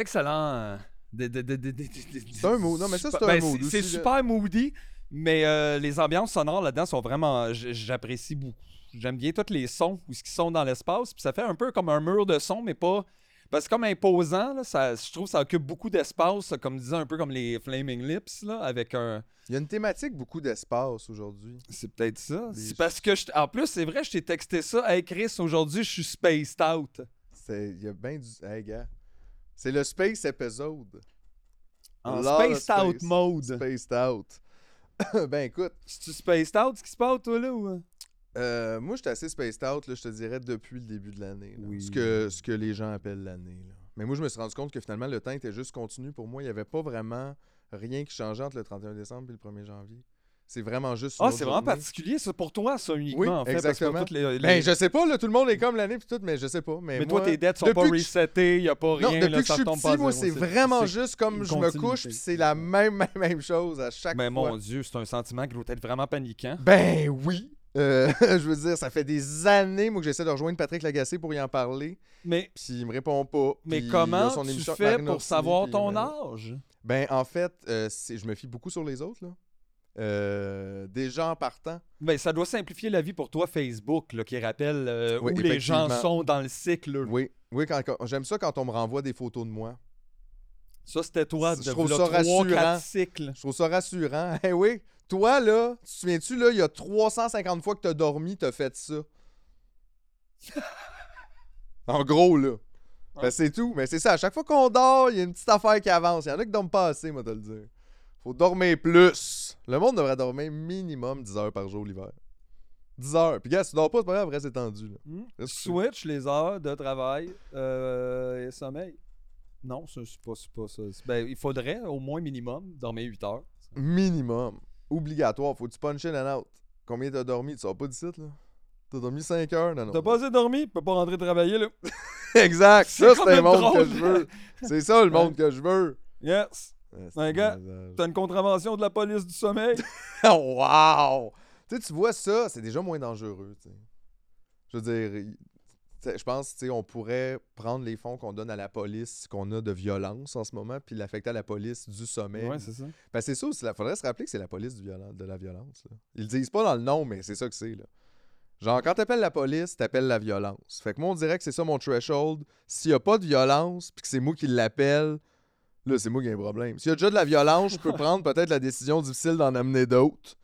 D'excellents. de- de- de- de- de- de- de- C'est un mood. Non, mais ça, c'est super- un ben, c'est- super moody, mais euh, les ambiances sonores là-dedans sont vraiment. J'apprécie beaucoup. J'aime bien tous les sons où ce qui sont dans l'espace. Puis ça fait un peu comme un mur de son, mais pas. Parce que c'est comme imposant, là, ça, je trouve que ça occupe beaucoup d'espace, comme disait un peu comme les Flaming Lips, là, avec un. Il y a une thématique beaucoup d'espace aujourd'hui. C'est peut-être ça. C'est parce que, je- en plus, c'est vrai, je t'ai texté ça. Hey Chris, aujourd'hui, je suis spaced out. Il y a bien du. Hey, gars. C'est le Space Episode. En spaced out space. mode. Spaced out. (coughs) ben écoute, C'est-tu spaced out ce qui se passe, toi, là? Ou... euh, moi, j'étais assez spaced out, là, je te dirais, depuis le début de l'année. Oui. Ce, que, ce que les gens appellent l'année. Mais moi, je me suis rendu compte que finalement, le temps était juste continu. Pour moi, il n'y avait pas vraiment rien qui changeait entre le 31 décembre et le 1er janvier. C'est vraiment juste. Ah, c'est vraiment particulier, ça, pour toi, ça, uniquement, Oui, en fait. parce que exactement. les- les- Ben, je sais pas, là, tout le monde est comme l'année puis tout, mais je sais pas. Mais, Mais moi, toi, tes dettes sont pas je- resetées, il a pas Non, rien, depuis là, que je ça suis pas à petit, moi, c'est vraiment juste comme je me couche, puis c'est la même, (laughs) même, même chose à chaque Mais fois. mon Dieu, c'est un sentiment qui doit être vraiment paniquant. Ben oui! Euh, (laughs) je veux dire, ça fait des années, moi, que j'essaie de rejoindre Patrick Lagacé pour y en parler, Mais, puis il me répond pas. mais comment tu fais pour savoir ton âge? Ben, en fait, euh, je me fie beaucoup sur les autres, là. Euh, déjà en partant. Ben, ça doit simplifier la vie pour toi, Facebook, là, qui rappelle euh, Oui, où les gens sont dans le cycle. là. Oui, oui quand, quand- j'aime ça quand on me renvoie des photos de moi. Ça, c'était toi de Je trouve ça trois, rassurant. quatre cycles. Je trouve ça rassurant. (laughs) Eh oui, toi, là, tu te souviens-tu, là, il y a 350 fois que t'as dormi, t'as fait ça? (laughs) en gros, là. Ben, c'est tout. Mais c'est ça, à chaque fois qu'on dort, il y a une petite affaire qui avance. Il y en a qui dorment pas assez, moi, te le dire. Faut dormir plus. Le monde devrait dormir minimum 10 heures par jour l'hiver. 10 heures. Puis, gars, si tu dors pas, c'est pas grave, après, c'est tendu, là. Reste Switch les heures de travail euh, et sommeil. Non, ça, c'est pas, pas ça. Ben, il faudrait au moins minimum dormir 8 heures. Minimum. Obligatoire. Faut que tu punch in and out. Combien t'as dormi? Tu sors pas d'ici, là? T'as dormi 5 heures? Non, non. T'as pas assez dormi, tu peux pas rentrer travailler là. (laughs) Exact. C'est (laughs) Ça, c'est le monde drôle. que je veux. C'est ça, le monde que je veux. Yes. Ouais, Un gars. T'as une contravention de la police du sommeil? (laughs) Wow! Tu sais, tu vois ça, c'est déjà moins dangereux, tu sais. Je veux dire, je pense, tu sais, on pourrait prendre les fonds qu'on donne à la police, qu'on a de violence en ce moment, puis l'affecter à la police du sommeil. ouais, c'est ça. Ben, c'est ça aussi. Il faudrait se rappeler que c'est la police du de la violence. là. Ils le disent pas dans le nom, mais c'est ça que c'est. là. Genre, quand t'appelles la police, t'appelles la violence. Fait que moi, on dirait que c'est ça mon threshold. S'il y a pas de violence, puis que c'est moi qui l'appelle, là, c'est moi qui ai un problème. S'il y a déjà de la violence, je peux (laughs) prendre peut-être la décision difficile d'en amener d'autres.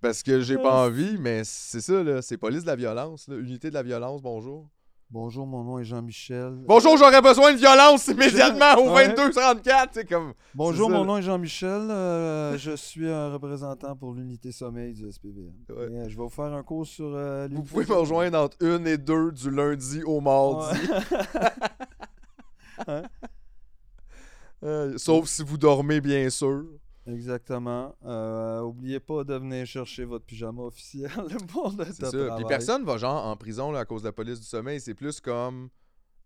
Parce que j'ai pas envie, mais c'est ça, là. C'est police de la violence, là. Unité de la violence, bonjour. Bonjour, mon nom est Jean-Michel. Bonjour, j'aurais besoin de violence (laughs) immédiatement au Ouais. 22-34, c'est comme... Bonjour, c'est ça, mon là. nom est Jean-Michel. euh, je suis un représentant pour l'unité sommeil du SPVM. Ouais. Euh, je vais vous faire un cours sur. euh, Vous pouvez me rejoindre entre une et deux du lundi au mardi. Ouais. (laughs) Euh, sauf si vous dormez, bien sûr. Exactement. Euh, oubliez pas de venir chercher votre pyjama officiel pour (laughs) le C'est ça. Puis personne va genre en prison là, à cause de la police du sommeil. C'est plus comme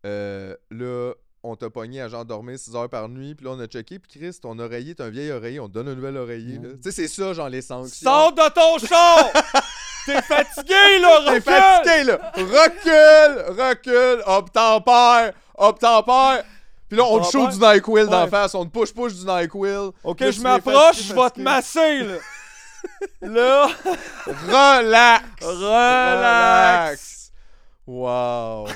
euh, là, on t'a pogné à genre dormir 6 heures par nuit. Puis là, on a checké. Puis Chris, ton oreiller, t'es un vieil oreiller. On te donne un nouvel oreiller. Tu sais, c'est ça, genre les sanctions. Sors de ton char! (laughs) T'es fatigué, là, T'es recule! fatigué, là! Recule! Recule! Obtempère! Obtempère! Puis là, on te shoot du NyQuil d'en face. On te push-push du NyQuil. Ok, je m'approche, je vais te masser, là. (laughs) là, Relax! (laughs) relax. Wow!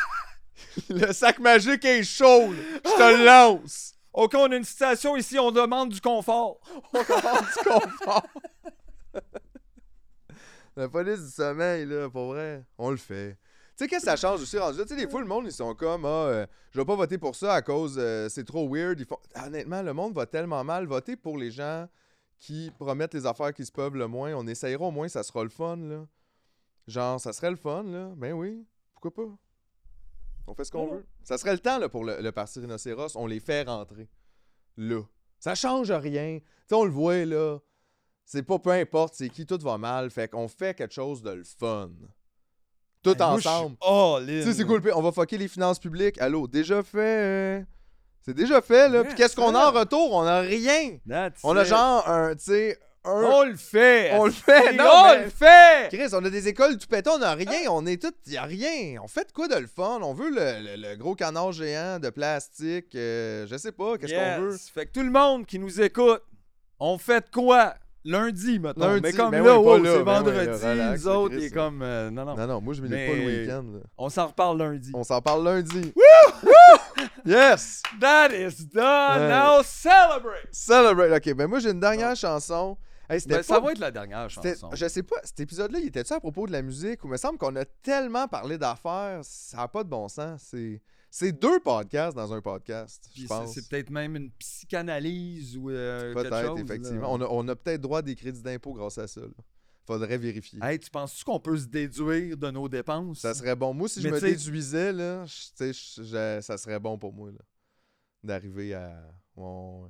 (laughs) Le sac magique est chaud! Je te lance! Ok, on a une situation ici, on demande du confort. On commence du confort! La police du sommeil, là, pour vrai, on le fait. Tu sais, qu'est-ce que ça change aussi rendu là? Tu sais, des fois, le monde, ils sont comme, ah, euh, je vais pas voter pour ça à cause, euh, c'est trop weird. Ils font... Honnêtement, le monde va tellement mal. Voter pour les gens qui promettent les affaires qui se peuvent le moins. On essayera au moins, ça sera le fun, là. Genre, ça serait le fun, là. Ben oui, pourquoi pas? On fait ce qu'on veut. Ça serait le temps, là, pour le, le parti rhinocéros. On les fait rentrer. Là. Ça change rien. Tu sais, on le voit, là. C'est pas peu importe c'est qui, tout va mal. Fait qu'on fait quelque chose de le fun. Tout ensemble. in, Tu sais, c'est cool. On va fucker les finances publiques. Allô, déjà fait. euh, C'est déjà fait, là. Puis qu'est-ce qu'on a en retour? On a rien. That's On a it. genre un, tu sais, un- On le fait! On le fait, non, On mais- le fait! Chris, on a des écoles tout pétons, on a rien, on est tout, y a rien. On fait de quoi de le fun? On veut le, le- le gros canard géant de plastique, euh, je sais pas, qu'est-ce qu'on veut? Fait que tout le monde qui nous écoute, on fait de quoi? Lundi, maintenant. Lundi, mais comme ben là, oui, wow, pas là, c'est ben oui, vendredi, là, relax, nous autres, il est comme... euh, non, non, Non, non, moi je m'élève Mais- pas le week-end. là. on s'en reparle lundi. On s'en parle lundi. (laughs) Yes! That is done! Ouais. Now celebrate! Celebrate. Ok, ben moi j'ai une dernière chanson. Hey, c'était Ben, ça va être la dernière chanson. Je sais pas, cet épisode-là, il était-tu à propos de la musique ou il me semble qu'on a tellement parlé d'affaires, ça n'a pas de bon sens. C'est, c'est deux podcasts dans un podcast, je c'est- pense. c'est peut-être même une psychanalyse ou euh, Peut-être, effectivement. là. On a, on a peut-être droit à des crédits d'impôt grâce à ça. là. Faudrait vérifier. Hey, tu penses-tu qu'on peut se déduire de nos dépenses? Ça serait bon. Moi, si je me déduisais, là, je- je- je- ça serait bon pour moi d'arriver à. ouais, ouais.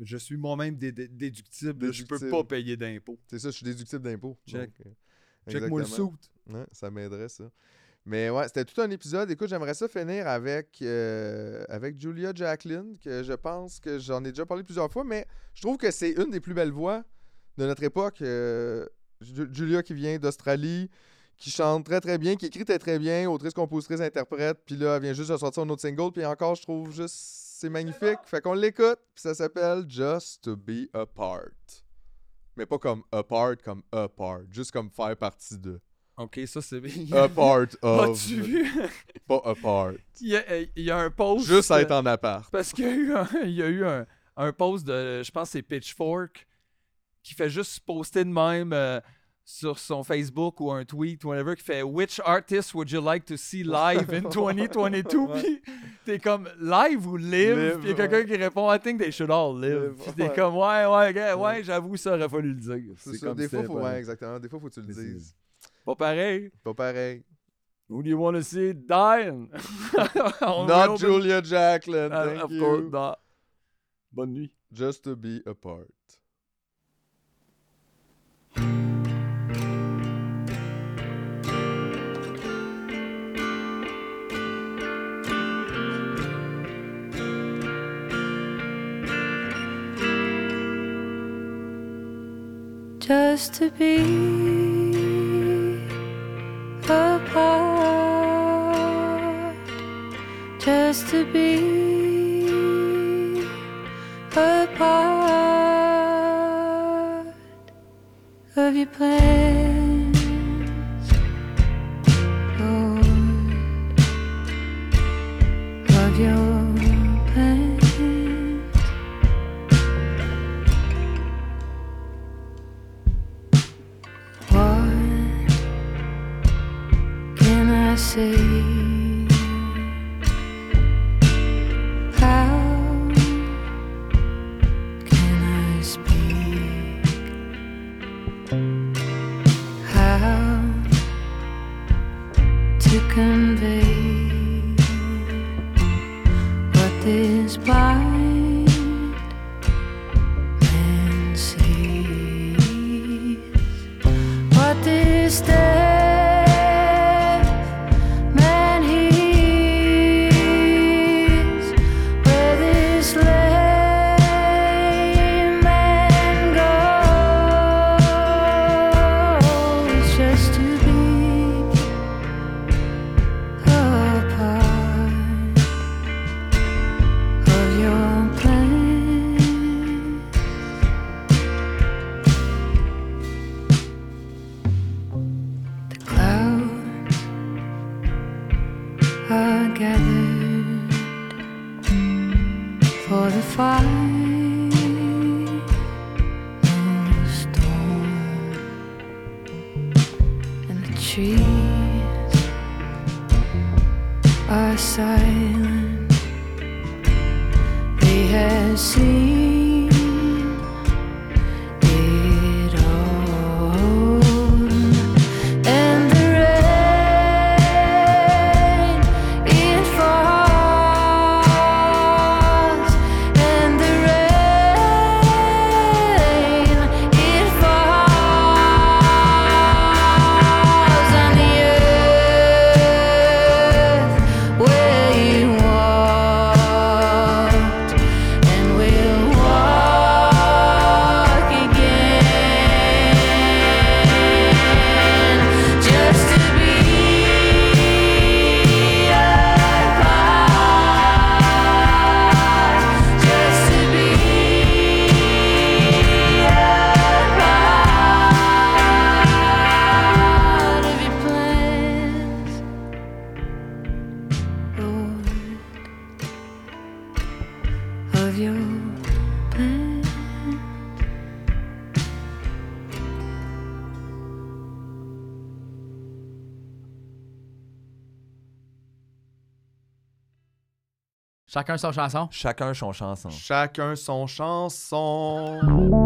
Je suis moi-même dé- dé- déductible. Je peux Déductible. pas payer d'impôts. C'est ça, je suis déductible d'impôt. Check. donc, euh, Check-moi le. Ouais, ça m'aiderait, ça. Mais ouais, c'était tout un épisode. Écoute, j'aimerais ça finir avec, euh, avec Julia Jacqueline, que je pense que j'en ai déjà parlé plusieurs fois, mais je trouve que c'est une des plus belles voix de notre époque. euh, Ju- Julia qui vient d'Australie, qui chante très très bien, qui écrit très très bien, autrice, compositrice, interprète, puis là, elle vient juste de sortir un autre single, puis encore, je trouve juste, c'est magnifique. Fait qu'on l'écoute, puis ça s'appelle Just to Be Apart. Mais pas comme apart, comme apart, juste comme faire partie de. Ok, ça c'est bien. A part (laughs) of. As-tu vu? (laughs) Pas a part. (laughs) il, y a, euh, il y a un post. Juste euh, être en appart. Parce qu'il y a eu un, il y a eu un, un post de, je pense que c'est Pitchfork, qui fait juste poster de même euh, sur son Facebook ou un tweet, whatever, qui fait Which artist would you like to see live in 2022? Ouais. Puis t'es comme live ou live? Live, Puis y a quelqu'un ouais. qui répond I think they should all live. Live, Puis t'es ouais. comme Ouais, ouais, ouais, j'avoue, ça aurait fallu le dire. C'est ça. comme Des fois, faut, ouais, exactement. Des fois, faut que tu le dises. Pas pareil. Pas pareil. Who do you want to see dying? (laughs) Not Julia Jacqueline. Uh, Thank of you. course not. Bonne nuit. Just to be apart. just to be apart, just to be apart of your plans, Chacun sa chanson? Chacun son chanson. Chacun son chanson.